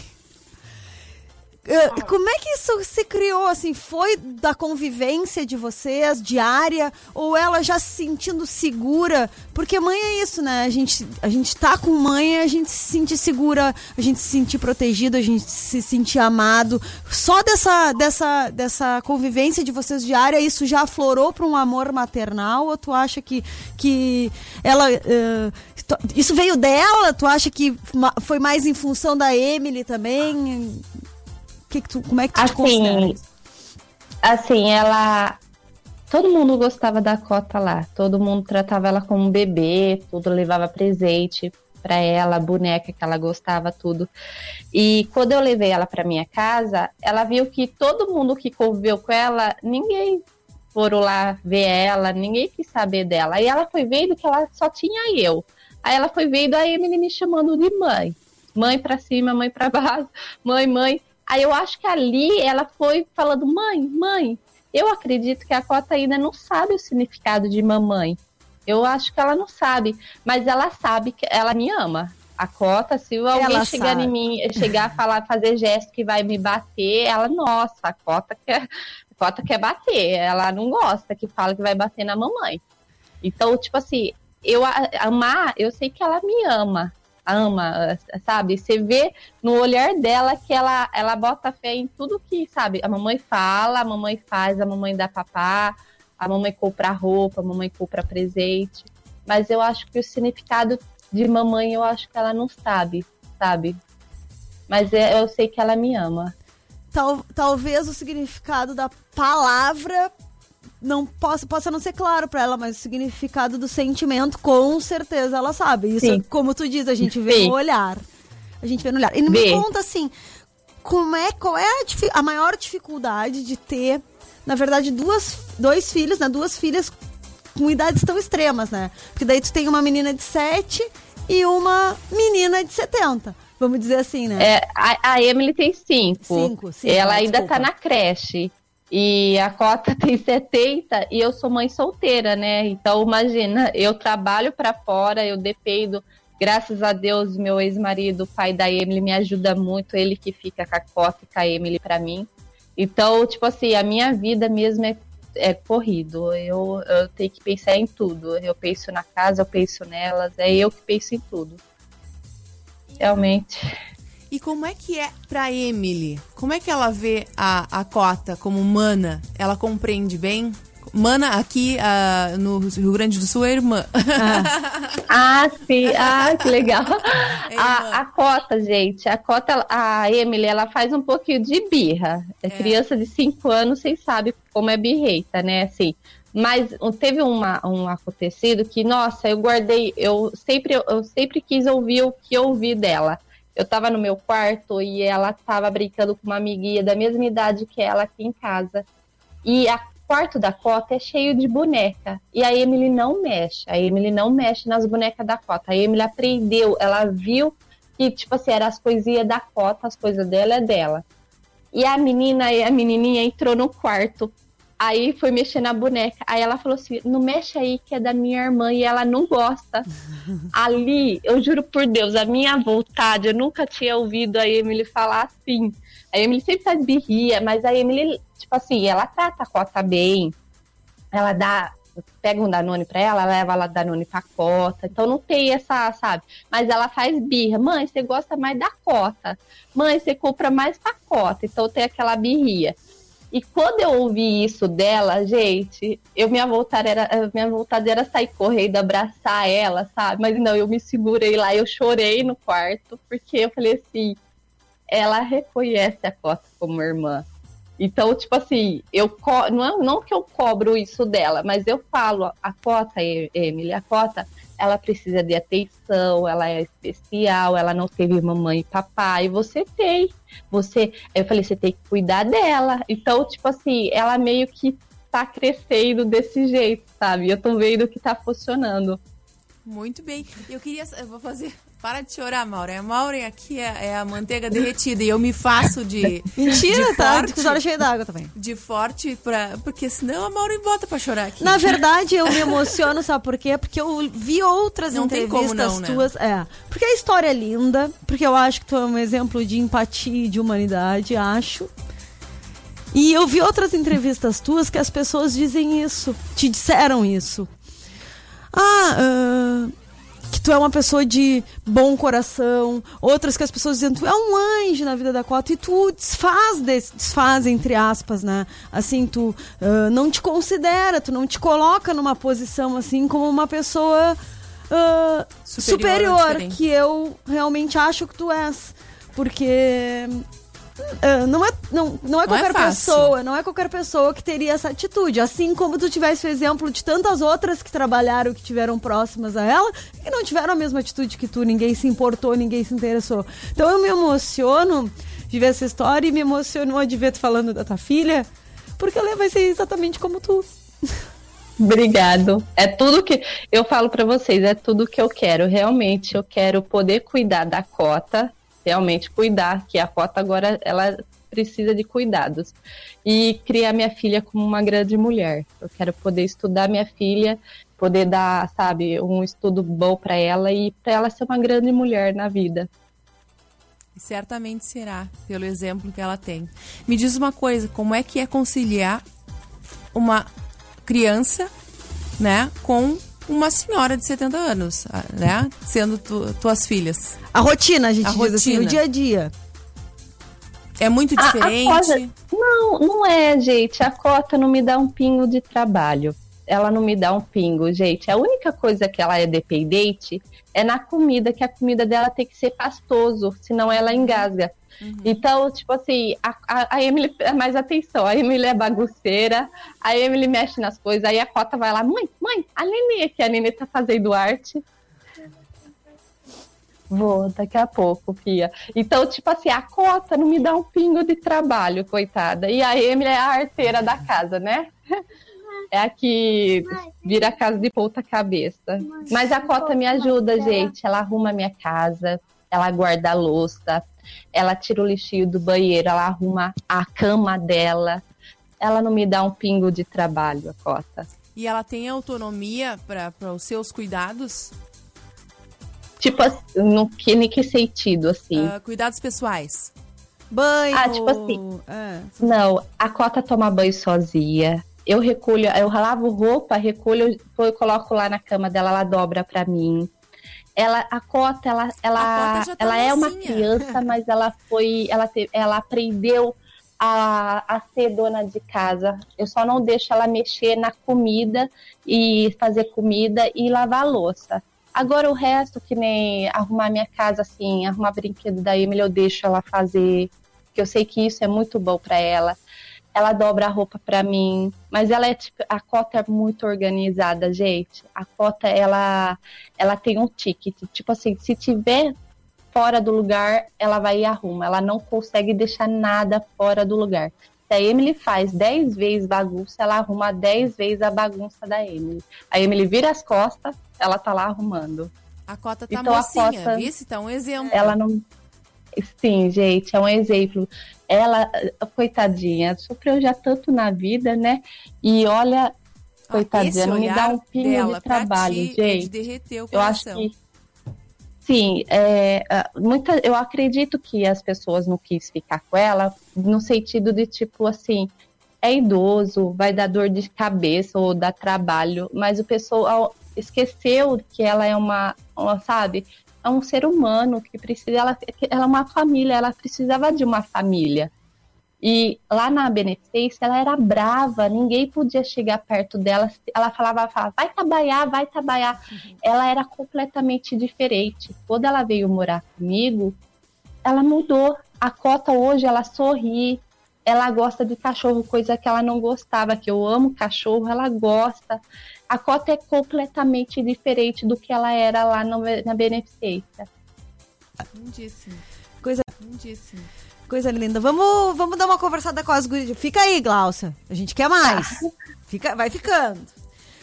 Eh, Como é que isso se criou, assim? Foi da convivência de vocês, diária, ou ela já se sentindo segura? Porque mãe é isso, né? A gente, a gente tá com mãe, a gente se sente segura, a gente se sentir protegido, a gente se sentir amado. Só dessa, dessa, dessa convivência de vocês diária, isso já aflorou para um amor maternal? Ou tu acha que, que ela... to- isso veio dela? Tu acha que foi mais em função da Emily também? Que que tu, como é que tu te considera? Assim, assim, ela. Todo mundo gostava da cota lá. Todo mundo tratava ela como um bebê, tudo levava presente pra ela, boneca que ela gostava, tudo. E quando eu levei ela pra minha casa, ela viu que todo mundo que conviveu com ela, ninguém foram lá ver ela, ninguém quis saber dela. Aí ela foi vendo que ela só tinha eu. Aí ela foi vendo a Emily me chamando de mãe. Mãe pra cima, mãe pra baixo, mãe, mãe. Aí eu acho que ali ela foi falando, mãe, mãe. Eu acredito que a Cota ainda não sabe o significado de mamãe. Eu acho que ela não sabe, mas ela sabe que ela me ama. A Cota, se alguém Ela chegar sabe. em mim, chegar a falar, fazer gesto que vai me bater, ela, nossa, a Cota quer, a Cota quer bater. Ela não gosta que fala que vai bater na mamãe. Então, tipo assim, eu amar, eu sei que ela me ama, ama, sabe? Você vê no olhar dela que ela, ela bota fé em tudo que, sabe? A mamãe fala, a mamãe faz, a mamãe dá papá, a mamãe compra roupa, a mamãe compra presente. Mas eu acho que o significado de mamãe, eu acho que ela não sabe, sabe? Mas é- eu sei que ela me ama. Tal, talvez o significado da palavra não possa, possa não ser claro pra ela, mas o significado do sentimento, com certeza ela sabe. Isso, Sim. como tu diz, a gente vê Sim. no olhar. A gente vê no olhar. E me conta assim, como é, qual é a, a maior dificuldade de ter, na verdade, duas, dois filhos, né? Duas filhas com idades tão extremas, né? Porque daí tu tem uma menina de 7 e uma menina de 70. Vamos dizer assim, né? É, a, a Emily tem cinco. Cinco, cinco, Ela ah, ainda desculpa. tá na creche. E a Cota tem 70 e eu sou mãe solteira, né? Então, imagina, eu trabalho para fora, eu dependo Graças a Deus, meu ex-marido, pai da Emily, me ajuda muito. Ele que fica com a Cota e com a Emily pra mim. Então, tipo assim, a minha vida mesmo é, é corrido. Eu, eu tenho que pensar em tudo. Eu penso na casa, eu penso nelas. É eu que penso em tudo. Realmente. E como é que é pra Emily? Como é que ela vê a, a cota como humana? Ela compreende bem? Mana, aqui ah, no Rio Grande do Sul, é irmã. Ah, sim. Ah, que legal. A, a Cota, gente, a Cota, a Emily, ela faz um pouquinho de birra. É, criança de 5 anos, vocês sabem como é birreta, né? Assim, mas uh, teve uma, um acontecido que, nossa, eu guardei, eu sempre, eu sempre quis ouvir o que eu ouvi dela. Eu tava no meu quarto e ela tava brincando com uma amiguinha da mesma idade que ela aqui em casa. E a quarto da Cota é cheio de boneca. E a Emily não mexe. A Emily não mexe nas bonecas da Cota. A Emily aprendeu, ela viu que, tipo assim, era as coisinhas da Cota, as coisas dela é dela. E a menina, a menininha entrou no quarto. Aí foi mexer na boneca. Aí ela falou assim: não mexe aí, que é da minha irmã e ela não gosta. Ali, eu juro por Deus, a minha vontade, eu nunca tinha ouvido a Emily falar assim. A Emily sempre faz birria, mas a Emily, tipo assim, ela trata a cota bem. Ela dá, pega um Danone pra ela, leva ela Danone pra cota. Então não tem essa, sabe? Mas ela faz birra. Mãe, você gosta mais da cota. Mãe, você compra mais pra cota. Então tem aquela birria. E quando eu ouvi isso dela, gente, eu minha vontade era, minha vontade era sair correndo, abraçar ela, sabe? Mas não, eu me segurei lá, eu chorei no quarto, porque eu falei assim, ela reconhece a Cota como irmã. Então, tipo assim, eu co- não, é- não que eu cobro isso dela, mas eu falo, a Cota, Emily, a Cota, ela precisa de atenção, ela é especial, ela não teve mamãe e papai, você tem. Você, eu falei, você tem que cuidar dela. Então, tipo assim, ela meio que tá crescendo desse jeito, sabe? Eu tô vendo que tá funcionando. Muito bem. Eu queria. Eu vou fazer. Para de chorar, Maureen. A Maureen aqui é, é a manteiga derretida e eu me faço de. Mentira, de tá? Forte, chora cheio d'água também. De forte, pra, porque senão a Maureen bota pra chorar aqui. Na verdade, eu me emociono, sabe por quê? Porque eu vi outras Não tem entrevistas como não, né? tuas. É. Porque a história é linda, porque eu acho que tu é um exemplo de empatia e de humanidade, acho. E eu vi outras entrevistas tuas que as pessoas dizem isso, te disseram isso. Ah, que tu é uma pessoa de bom coração, outras que as pessoas dizem tu é um anjo na vida da Cota e tu desfaz, desfaz entre aspas, né? Assim, tu ah, não te considera, tu não te coloca numa posição assim como uma pessoa ah, Superior superior, que eu realmente acho que tu és. Porque ah, não é, não, não é Não é qualquer fácil. pessoa, não é qualquer pessoa que teria essa atitude. Assim como tu tivesse o exemplo de tantas outras que trabalharam, que tiveram próximas a ela, e não tiveram a mesma atitude que tu, ninguém se importou, ninguém se interessou. Então eu me emociono de ver essa história e me emocionou de ver tu falando da tua filha, porque ela vai ser exatamente como tu. Obrigado. É tudo que eu falo pra vocês, é tudo que eu quero. Realmente, eu quero poder cuidar da cota, realmente cuidar, que a cota agora ela precisa de cuidados e criar minha filha como uma grande mulher. Eu quero poder estudar minha filha, poder dar, sabe, um estudo bom pra ela e pra ela ser uma grande mulher na vida. E Certamente será, pelo exemplo que ela tem. Me diz uma coisa, como é que é conciliar uma criança, né, com uma senhora de 70 anos, ah, né, sendo tu- tuas filhas? A rotina, a gente A diz assim, o rotina. dia a dia. É muito A- a diferente? coisa- não, não é, gente. A cota não me dá um pingo de trabalho. Ela não me dá um pingo, gente. A única coisa que ela é dependente é na comida, que a comida dela tem que ser pastoso, senão ela engasga. Então, tipo assim, a, a, a Emily é mais atenção, a Emily é bagunceira, a Emily mexe nas coisas, aí a Cota vai lá, mãe, mãe, a Nenê, que a Nenê tá fazendo arte. Vou, daqui a pouco, Fia. Então, tipo assim, a Cota não me dá um pingo de trabalho, coitada. E a Emily é a arteira da casa, né? É a que vira a casa de ponta cabeça. Mas a Cota me ajuda, gente. Ela arruma a minha casa, ela guarda a louça, ela tira o lixinho do banheiro, ela arruma a cama dela. Ela não me dá um pingo de trabalho, a Cota. E ela tem autonomia para os seus cuidados? Tipo no que, em que sentido, assim? Ah, cuidados pessoais. Banho. Ah, tipo assim. É. Não, a Cota toma banho sozinha. Eu recolho, eu lavo roupa, recolho, eu coloco lá na cama dela, ela dobra pra mim. Ela, a Cota, ela, ela, Cota já tá ela é uma criança, mas ela foi, ela, te- ela aprendeu a, a ser dona de casa. Eu só não deixo ela mexer na comida e fazer comida e lavar a louça. Agora o resto, que nem arrumar minha casa, assim, arrumar brinquedo da Emily, eu deixo ela fazer, que eu sei que isso é muito bom pra ela. Ela dobra a roupa pra mim, mas ela é tipo, a Cota é muito organizada, gente. A Cota ela ela tem um ticket, tipo assim, se tiver fora do lugar, ela vai e arruma. Ela não consegue deixar nada fora do lugar. Se a Emily faz 10 vezes bagunça, ela arruma 10 vezes a bagunça da Emily. A Emily vira as costas, ela tá lá arrumando. A cota tá Então, a mocinha, Cota- viu? Tá um exemplo. Ela não. Sim, gente, é um exemplo. Ela, coitadinha, sofreu já tanto na vida, né? E olha, coitadinha, esse não me dá um pingo de trabalho, é de gente. derreter o eu acho coração. que. Sim, é, ah, muita, eu acredito que as pessoas não quis ficar com ela no sentido de tipo assim, é idoso, vai dar dor de cabeça ou dar trabalho, mas o pessoal esqueceu que ela é uma, uma, sabe, é um ser humano que precisa, ela, ela é uma família, ela precisava de uma família. E lá na Beneficência, ela era brava, ninguém podia chegar perto dela. Ela falava, falava vai trabalhar, vai trabalhar. Ela era completamente diferente. Quando ela veio morar comigo, ela mudou. A Cota hoje, ela sorri, ela gosta de cachorro, coisa que ela não gostava, que eu amo cachorro, ela gosta. A Cota é completamente diferente do que ela era lá no- na Beneficência. Lindíssimo. Coisa, Lindíssimo. Coisa linda. Vamos, vamos dar uma conversada com as gurias. Fica aí, Glaucia. A gente quer mais. Fica, vai ficando.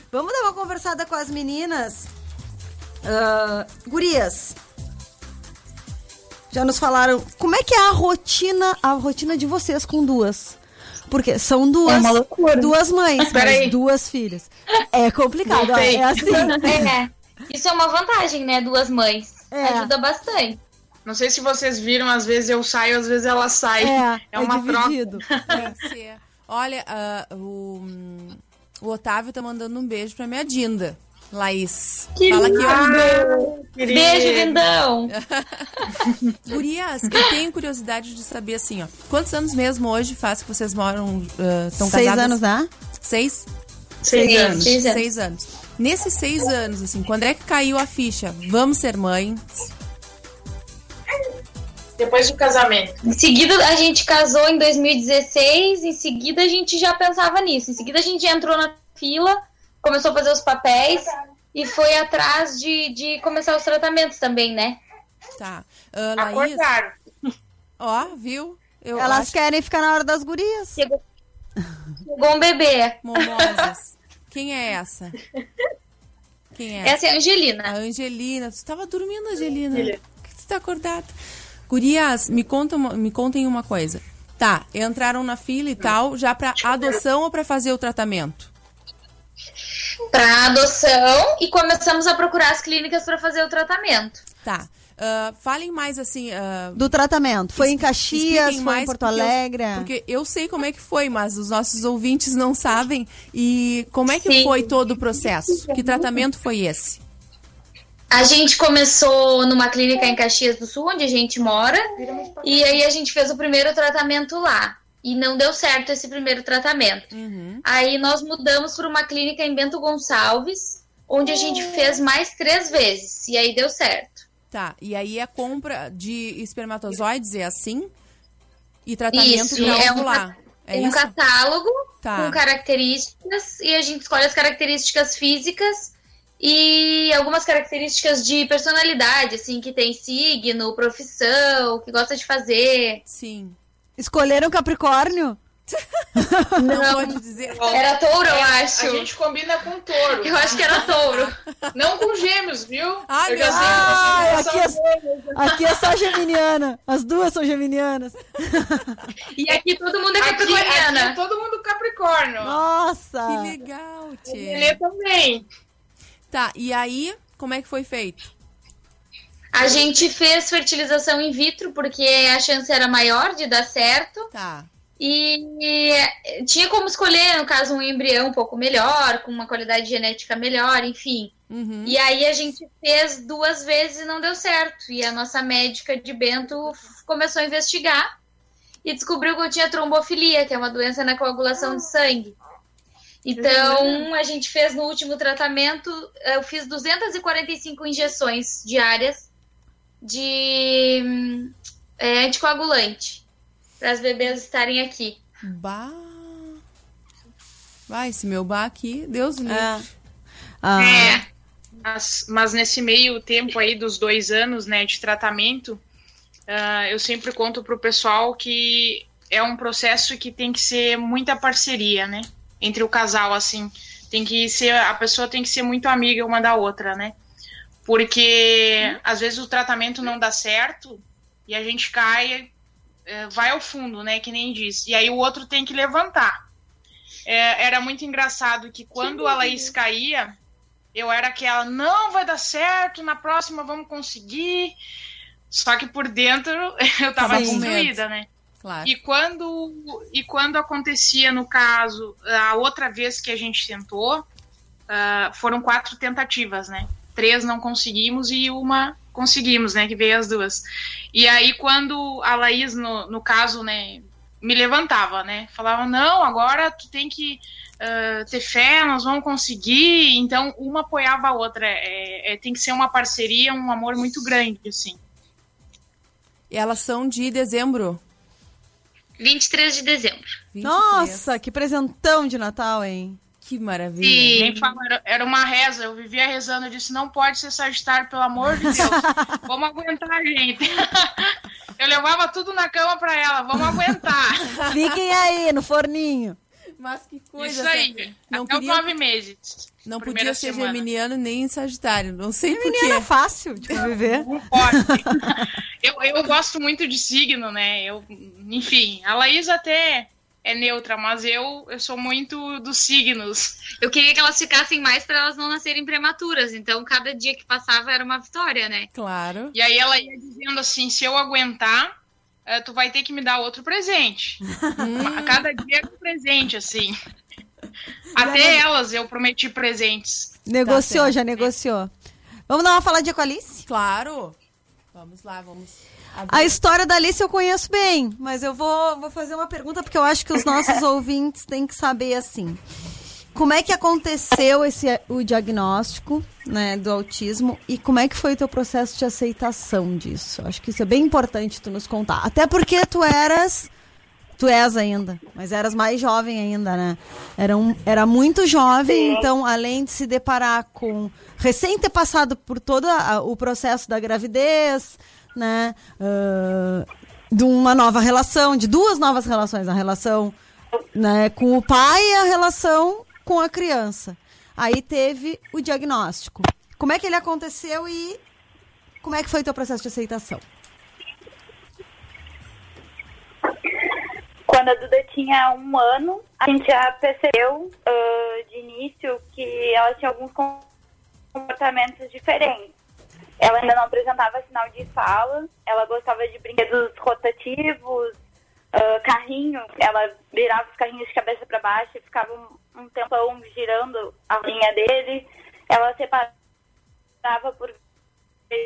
Vamos dar uma conversada com as meninas. Ah, gurias. Já nos falaram como é que é a rotina, a rotina de vocês com duas. Porque são duas, É uma loucura. duas mães, duas filhas. É complicado, ó, é assim. É, isso é uma vantagem, né? Duas mães. É. Ajuda bastante. Não sei se vocês viram, às vezes eu saio, às vezes ela sai. É, é uma troca. dividido. Que ser. Olha, ah, o, o Otávio tá mandando um beijo pra minha Dinda. Laís. Fala aqui, ó. Querido. Beijo, lindão. Gurias, eu tenho curiosidade de saber assim, ó. Quantos anos mesmo hoje faz que vocês moram, estão Seis casadas? anos, né? Seis? Seis anos. Seis anos. Seis anos. Nesses seis anos, assim, quando é que caiu a ficha? Vamos ser mães? Depois do casamento. Em seguida, a gente casou em 2016. Em seguida, a gente já pensava nisso. Em seguida, a gente entrou na fila, começou a fazer os papéis e foi atrás de, de começar os tratamentos também, né? Tá. Ah, Laís, Acordaram. ó, viu? Eu Elas acho querem ficar na hora das gurias. Chegou, chegou um bebê. Momosas. Quem é essa? Quem é Essa é a A Angelina. Angelina. Tu tava dormindo, Angelina? Por que tu tá acordada? Gurias, me, conta uma- me contem uma coisa. Tá, entraram na fila e tal, já pra adoção ou pra fazer o tratamento? Para adoção e começamos a procurar as clínicas para fazer o tratamento. Tá. Ah, falem mais assim. ah, Do tratamento. Foi em Caxias, foi mais, em Porto porque eu- Alegre. porque eu sei como é que foi, mas os nossos ouvintes não sabem. E como é que Sim. foi todo o processo? Que tratamento foi esse? A gente começou numa clínica em Caxias do Sul, onde a gente mora, e aí a gente fez o primeiro tratamento lá. E não deu certo esse primeiro tratamento. Aí nós mudamos para uma clínica em Bento Gonçalves, onde a gente fez mais três vezes, e aí deu certo. Tá. E aí a compra de espermatozoides é assim? E tratamento Isso, pra é um. É um isso? catálogo Tá. com características, e a gente escolhe as características físicas e algumas características de personalidade, assim, que tem signo, profissão, que gosta de fazer. Sim. Escolheram Capricórnio? Não, pode dizer. Era touro, eu acho. A gente combina com touro. Eu acho que era touro. Não com gêmeos, viu? Ah, Eu meu vocês aqui não é, aqui é só geminiana. As duas são geminianas. E aqui todo mundo é Aqui, aqui é todo mundo Capricórnio. Nossa! Que legal, Ele Tchê. também. Tá, e aí, como é que foi feito? A gente fez fertilização in vitro porque a chance era maior de dar certo. Tá. E tinha como escolher, no caso, um embrião um pouco melhor, com uma qualidade genética melhor, enfim. Uhum. E aí a gente fez duas vezes e não deu certo. E a nossa médica de Bento começou a investigar e descobriu que eu tinha trombofilia, que é uma doença na coagulação de sangue. Então, a gente fez no último tratamento, eu fiz 245 injeções diárias de é, anticoagulante para as bebês estarem aqui. Bah. Vai, esse meu bar aqui, Deus livre. Ah, É, mas, mas nesse meio tempo aí dos dois anos, né, de tratamento, ah, eu sempre conto pro pessoal que é um processo que tem que ser muita parceria, né, entre o casal, assim, tem que ser, a pessoa tem que ser muito amiga uma da outra, né, porque às vezes o tratamento não dá certo e a gente cai, eh, vai ao fundo, né, que nem diz, e aí o outro tem que levantar. É, era muito engraçado que quando a Laís caía, eu era aquela, não vai dar certo, na próxima vamos conseguir. Só que por dentro eu tava destruída, né? Claro. E quando, e quando acontecia, no caso, a outra vez que a gente tentou, ah, foram quatro tentativas, né? Três não conseguimos e uma conseguimos, né? Que veio as duas. E aí, quando a Laís, no, no caso, né, me levantava, né? Falava, não, agora tu tem que ah, ter fé, nós vamos conseguir. Então, uma apoiava a outra. É, é- tem que ser uma parceria, um amor muito grande, assim. E elas são de dezembro. 23 de dezembro. 23. Nossa, que presentão de Natal, hein? Que maravilha. E nem falo, era, era uma reza, eu vivia rezando, eu disse, não pode ser Sagitário, pelo amor de Deus. vamos aguentar, gente. eu levava tudo na cama pra ela, vamos aguentar. Fiquem aí no forninho. Mas que coisa. Isso aí, Não até queria- os nove meses. Não podia ser semana. geminiano nem sagitário. Não sei por Menina é quê. fácil de. Não pode. eu, eu gosto muito de signo, né? Eu, enfim, a Laís até é neutra, mas eu, eu sou muito dos signos. Eu queria que elas ficassem mais para elas não nascerem prematuras. Então, cada dia que passava era uma vitória, né? Claro. E aí ela ia dizendo assim, se eu aguentar, eh, tu vai ter que me dar outro presente. A cada dia é um presente, assim. Até elas eu prometi presentes. Negociou, certo. já negociou. Vamos dar uma faladinha com a Alice? Claro. Vamos lá, vamos. A história da Alice eu conheço bem, mas eu vou, vou fazer uma pergunta porque eu acho que os nossos ouvintes têm que saber assim. Como é que aconteceu esse o diagnóstico, né, do autismo e como é que foi o teu processo de aceitação disso? Acho que isso é bem importante tu nos contar. Até porque tu eras tu és ainda, mas eras mais jovem ainda, né? Era, um, era muito jovem, então além de se deparar com recém ter passado por todo a- o processo da gravidez, né? ah, de uma nova relação, de duas novas relações, a relação né, com o pai e a relação com a criança. Aí teve o diagnóstico. Como é que ele aconteceu e como é que foi o teu processo de aceitação? Quando a Duda tinha um ano, a gente já percebeu ah, de início que ela tinha alguns com- comportamentos diferentes. Ela ainda não apresentava sinal de fala, ela gostava de brinquedos rotativos, ah, carrinho, ela virava os carrinhos de cabeça para baixo e ficava um, tempão girando a linha dele. Ela separava por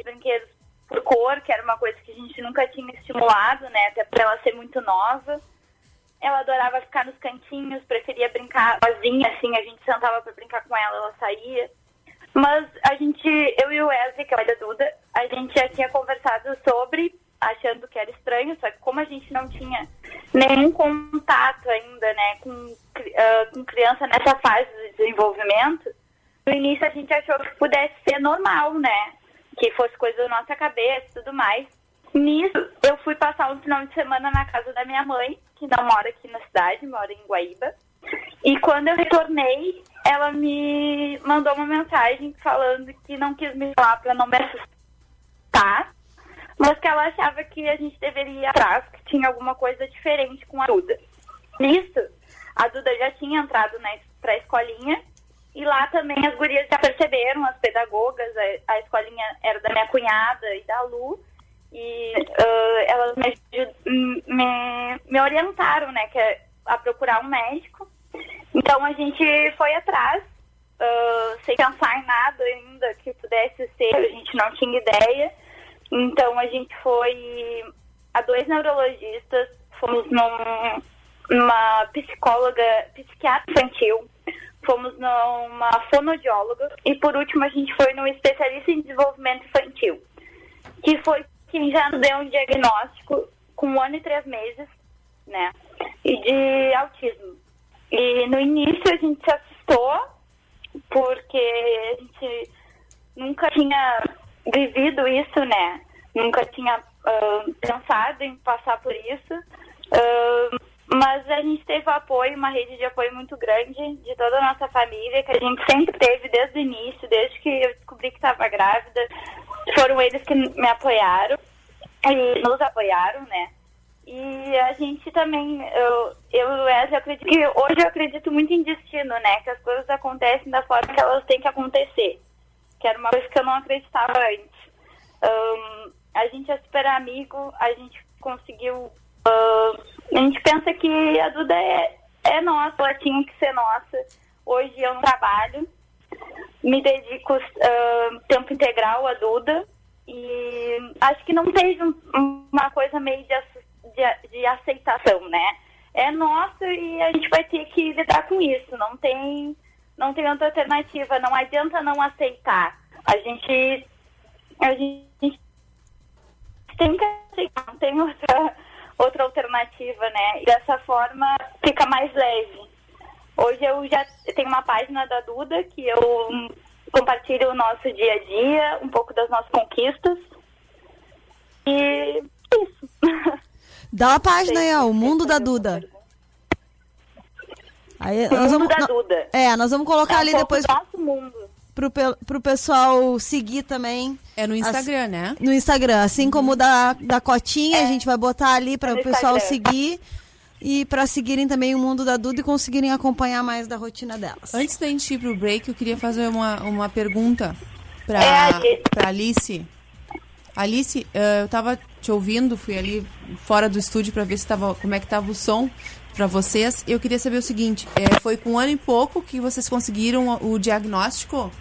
brinquedos por cor, que era uma coisa que a gente nunca tinha estimulado, né? Até por ela ser muito nova. Ela adorava ficar nos cantinhos, preferia brincar sozinha, assim, a gente sentava pra brincar com ela, ela saía. Mas a gente, eu e o Wesley, que é o da Duda, a gente já tinha conversado sobre, achando que era estranho, só que como a gente não tinha nenhum contato ainda, né, com, ah, com criança nessa fase de desenvolvimento, no início a gente achou que pudesse ser normal, né, que fosse coisa da nossa cabeça e tudo mais. Nisso, eu fui passar um final de semana na casa da minha mãe, que não mora aqui na cidade, mora em Guaíba. E quando eu retornei, ela me mandou uma mensagem falando que não quis me falar para não me assustar, mas que ela achava que a gente deveria atrás, que tinha alguma coisa diferente com a Duda. Nisso, a Duda já tinha entrado na, pra escolinha E lá também as gurias já perceberam, as pedagogas, a, a escolinha era da minha cunhada e da Lu, e ah, elas me, me, me orientaram, né, que é a procurar um médico. Então a gente foi atrás, ah, sem pensar em nada ainda que pudesse ser, a gente não tinha ideia. Então a gente foi a dois neurologistas, fomos num, numa psicóloga, psiquiatra infantil, fomos numa fonoaudióloga e por último a gente foi num especialista em desenvolvimento infantil, que foi quem já deu um diagnóstico com um ano e três meses, né, e de autismo. E no início a gente se assustou, porque a gente nunca tinha vivido isso, né? Nunca tinha ah, pensado em passar por isso. Ah, mas a gente teve apoio, uma rede de apoio muito grande de toda a nossa família, que a gente sempre teve desde o início, desde que eu descobri que estava grávida. Foram eles que me apoiaram e nos apoiaram, né? E a gente também, eu, eu e Wesley, acredito que hoje eu acredito muito em destino, né? Que as coisas acontecem da forma que elas têm que acontecer. Que era uma coisa que eu não acreditava antes. Ahn, a gente é super amigo, a gente conseguiu. ahn, a gente pensa que a Duda é, é nossa, ela tinha que ser nossa. Hoje eu não trabalho, me dedico ahn, tempo integral à Duda e acho que não teve um- uma coisa meio de, de, de aceitação, né? É nossa e a gente vai ter que lidar com isso. Não tem, não tem outra alternativa. Não adianta não aceitar. A gente, a gente tem que aceitar. Não tem outra, outra alternativa, né? E dessa forma fica mais leve. Hoje eu já tenho uma página da Duda que eu compartilho o nosso dia a dia, um pouco das nossas conquistas. E isso. Dá a página aí, ó, o Mundo da Duda. Aí, nós Mundo vamos, da Duda. É, nós vamos colocar É ali depois do nosso mundo. pro, pro pessoal seguir também. É no Instagram, As- né? No Instagram, assim como o da, da Cotinha, a gente vai botar ali para o pessoal Instagram. seguir e para seguirem também o Mundo da Duda e conseguirem acompanhar mais da rotina delas. Antes da gente ir pro break, eu queria fazer uma, uma pergunta pra, É, Alice. pra Alice. Alice, eh, eu tava te ouvindo, fui ali fora do estúdio pra ver se tava, como é que tava o som pra vocês. Eu queria saber o seguinte, eh, foi com um ano e pouco que vocês conseguiram o, diagnóstico?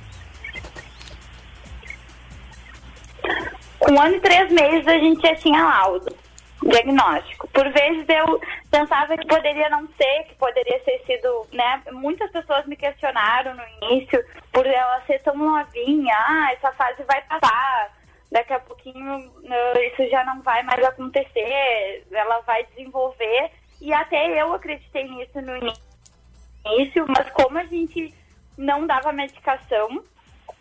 Um ano e três meses a gente já tinha laudo, diagnóstico. Por vezes eu pensava que poderia não ser, que poderia ter sido, né? Muitas pessoas me questionaram no início por ela ser tão novinha, ah, essa fase vai passar, daqui a pouquinho isso já não vai mais acontecer, ela vai desenvolver. E até eu acreditei nisso no início, mas como a gente não dava medicação,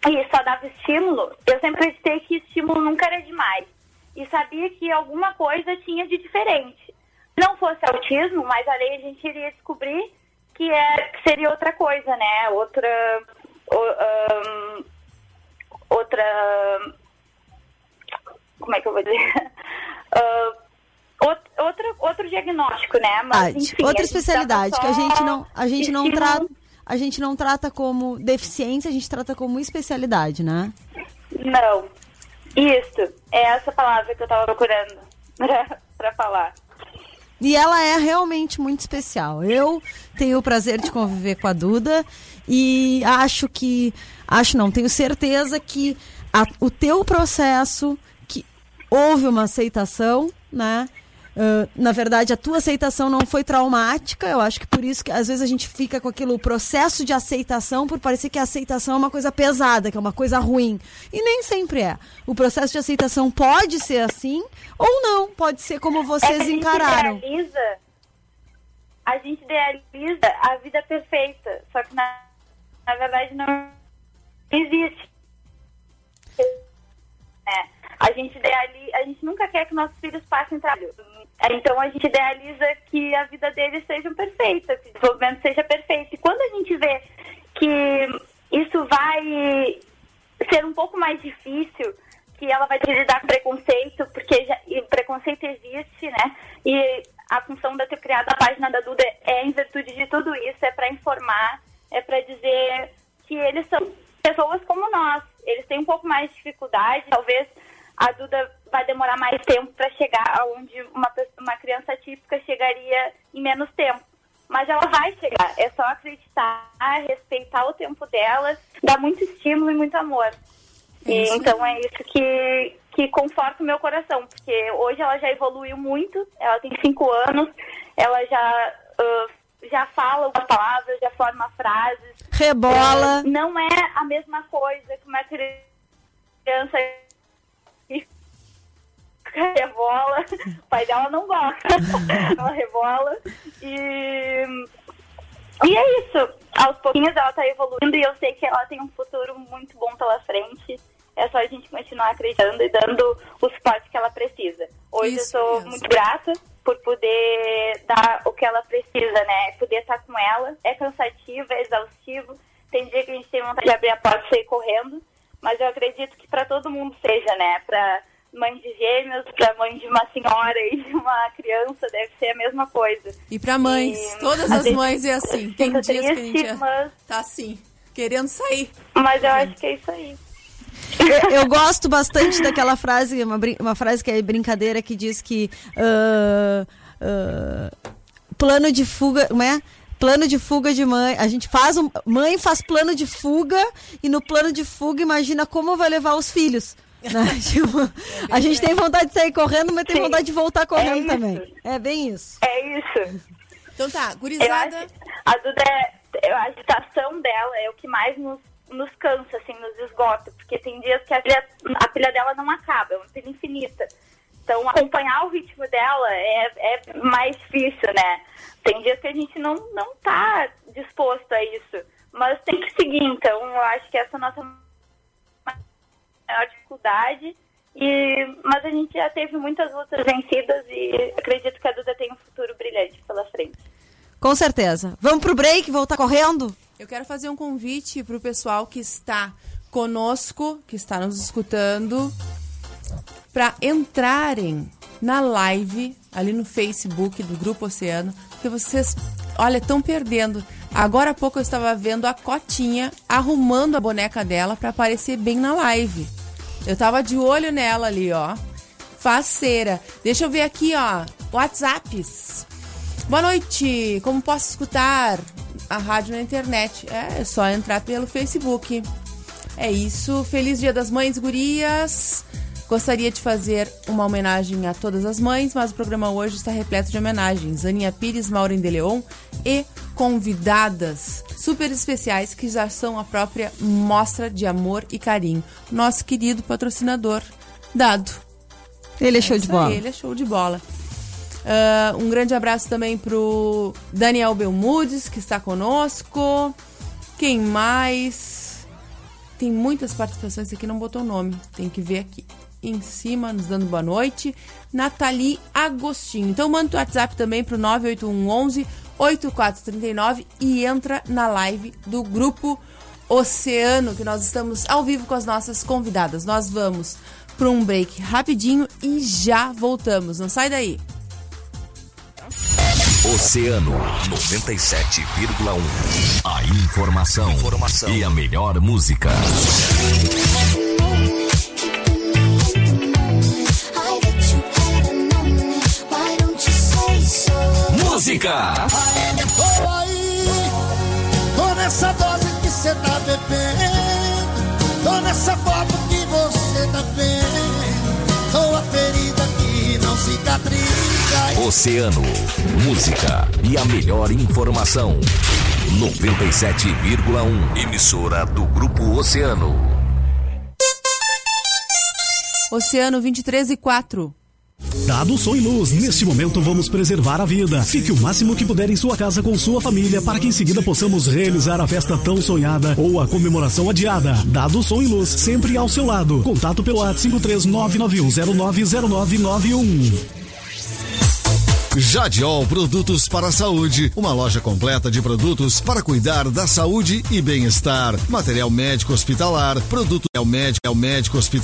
e só dava estímulo, eu sempre acreditei que estímulo nunca era demais. E sabia que alguma coisa tinha de diferente. Não fosse autismo, mas ali a gente iria descobrir que, é, que seria outra coisa, né? Outra. ahn, outra. Como é que eu vou dizer? Ah, out- outra, outro diagnóstico, né? Mas, enfim, outra a gente especialidade que a gente não a gente não trata a gente não trata como deficiência, a gente trata como especialidade, né? Não. Isso. É essa palavra que eu tava procurando pra falar. E ela é realmente muito especial. Eu tenho o prazer de conviver com a Duda e acho que. Acho não, tenho certeza que a- o teu processo, que houve uma aceitação, né? Ah, na verdade, a tua aceitação não foi traumática. Eu acho que por isso que às vezes a gente fica com aquilo processo de aceitação, por parecer que a aceitação é uma coisa pesada, que é uma coisa ruim. E nem sempre é. O processo de aceitação pode ser assim ou não. Pode ser como É vocês gente encararam. Idealiza, a gente idealiza a vida perfeita. Só que na, na verdade não existe. É, a gente idealiza, a gente nunca quer que nossos filhos passem trabalho. É, Então a gente idealiza que a vida deles seja perfeita, que o desenvolvimento seja perfeito. E quando a gente vê que isso vai ser um pouco mais difícil, que ela vai lidar com preconceito, porque já, preconceito existe, né? E a função eu ter criado a página da Duda é em virtude de tudo isso, é para informar, é para dizer que eles são pessoas como nós. Eles têm um pouco mais de dificuldade, talvez a Duda vai demorar mais tempo para chegar aonde uma, uma criança típica chegaria em menos tempo. Mas ela vai chegar, é só acreditar, respeitar o tempo dela, dar muito estímulo e muito amor. E, isso então é isso que, que conforta o meu coração, porque hoje ela já evoluiu muito, ela tem cinco anos, ela já, ah, já fala algumas palavras, já forma frases. Rebola. É, não é a mesma coisa que uma criança rebola. O pai dela não gosta. ela rebola. E, e é isso. Aos pouquinhos ela tá evoluindo e eu sei que ela tem um futuro muito bom pela frente. É só a gente continuar acreditando e dando o suporte que ela precisa. Hoje Isso eu sou mesmo. muito grata por poder dar o que ela precisa, né? Poder estar com ela. É cansativo, é exaustivo. Tem dia que a gente tem vontade de abrir a porta e sair correndo. Mas eu acredito que para todo mundo seja, né? Para mãe de gêmeos, para mãe de uma senhora e de uma criança, deve ser a mesma coisa. E pra mães, E, todas as mães é assim. Tem fica dias que a gente mas- tá assim, querendo sair. Mas eu acho que é isso aí. Eu, eu gosto bastante daquela frase, uma, uma frase que é brincadeira que diz que ah, ah, plano de fuga, não é? Plano de fuga de mãe. A gente faz um. Mãe faz plano de fuga e no plano de fuga imagina como vai levar os filhos. Né? Tipo, a gente tem vontade de sair correndo, mas tem Sim. vontade de voltar correndo isso. também. É bem isso. É isso. Então tá, gurizada. acho, a Duda, é, a agitação dela é o que mais nos, nos cansa, assim, nos esgota. Porque tem dias que a pilha, a pilha dela não acaba, é uma pilha infinita. Então, acompanhar o ritmo dela é, é mais difícil, né? Tem dias que a gente não, não tá disposto a isso. Mas tem que seguir, então eu acho que essa é a nossa maior dificuldade. E, mas a gente já teve muitas lutas vencidas e acredito que a Duda tem um futuro brilhante pela frente. Com certeza. Vamos pro break, voltar correndo? Eu quero fazer um convite pro pessoal que está conosco, que está nos escutando, para entrarem na live ali no Facebook do Grupo Oceano, porque vocês, olha, estão perdendo. Agora há pouco eu estava vendo a Cotinha arrumando a boneca dela para aparecer bem na live. Eu tava de olho nela ali, ó. Faceira. Deixa eu ver aqui, ó. WhatsApps. Boa noite. Como posso escutar a rádio na internet? É, é só entrar pelo Facebook. É isso. Feliz Dia das Mães, gurias. Gostaria de fazer uma homenagem a todas as mães, mas o programa hoje está repleto de homenagens. Aninha Pires, Maureen de Leon e convidadas super especiais que já são a própria mostra de amor e carinho. Nosso querido patrocinador, Dado. Ele é show de Isso aí, bola. Ele é show de bola. Ah, um grande abraço também pro Daniel Belmudes, que está conosco. Quem mais? Tem muitas participações aqui, não botou o nome. Tem que ver aqui em cima, nos dando boa noite. Nathalie Agostinho. Então manda o WhatsApp também pro 98111 8439 e entra na live do grupo Oceano, que nós estamos ao vivo com as nossas convidadas. Nós vamos para um break rapidinho e já voltamos. Não sai daí. Oceano 97,1. A informação, e a melhor música. Música! Tô aí, tô nessa dose que cê tá bebendo, tô nessa foto que você tá vendo, sou a ferida que não cicatriza. Oceano, música e a melhor informação. 97,1. Emissora do Grupo Oceano. Oceano 23 e 4. Dado som e luz, neste momento vamos preservar a vida. Fique o máximo que puder em sua casa com sua família para que em seguida possamos realizar a festa tão sonhada ou a comemoração adiada. Dado som e luz, sempre ao seu lado. Contato pelo WhatsApp 53991090991. Jadiol Produtos para a Saúde, uma loja completa de produtos para cuidar da saúde e bem-estar. Material médico hospitalar, produto médico, médico hospitalar.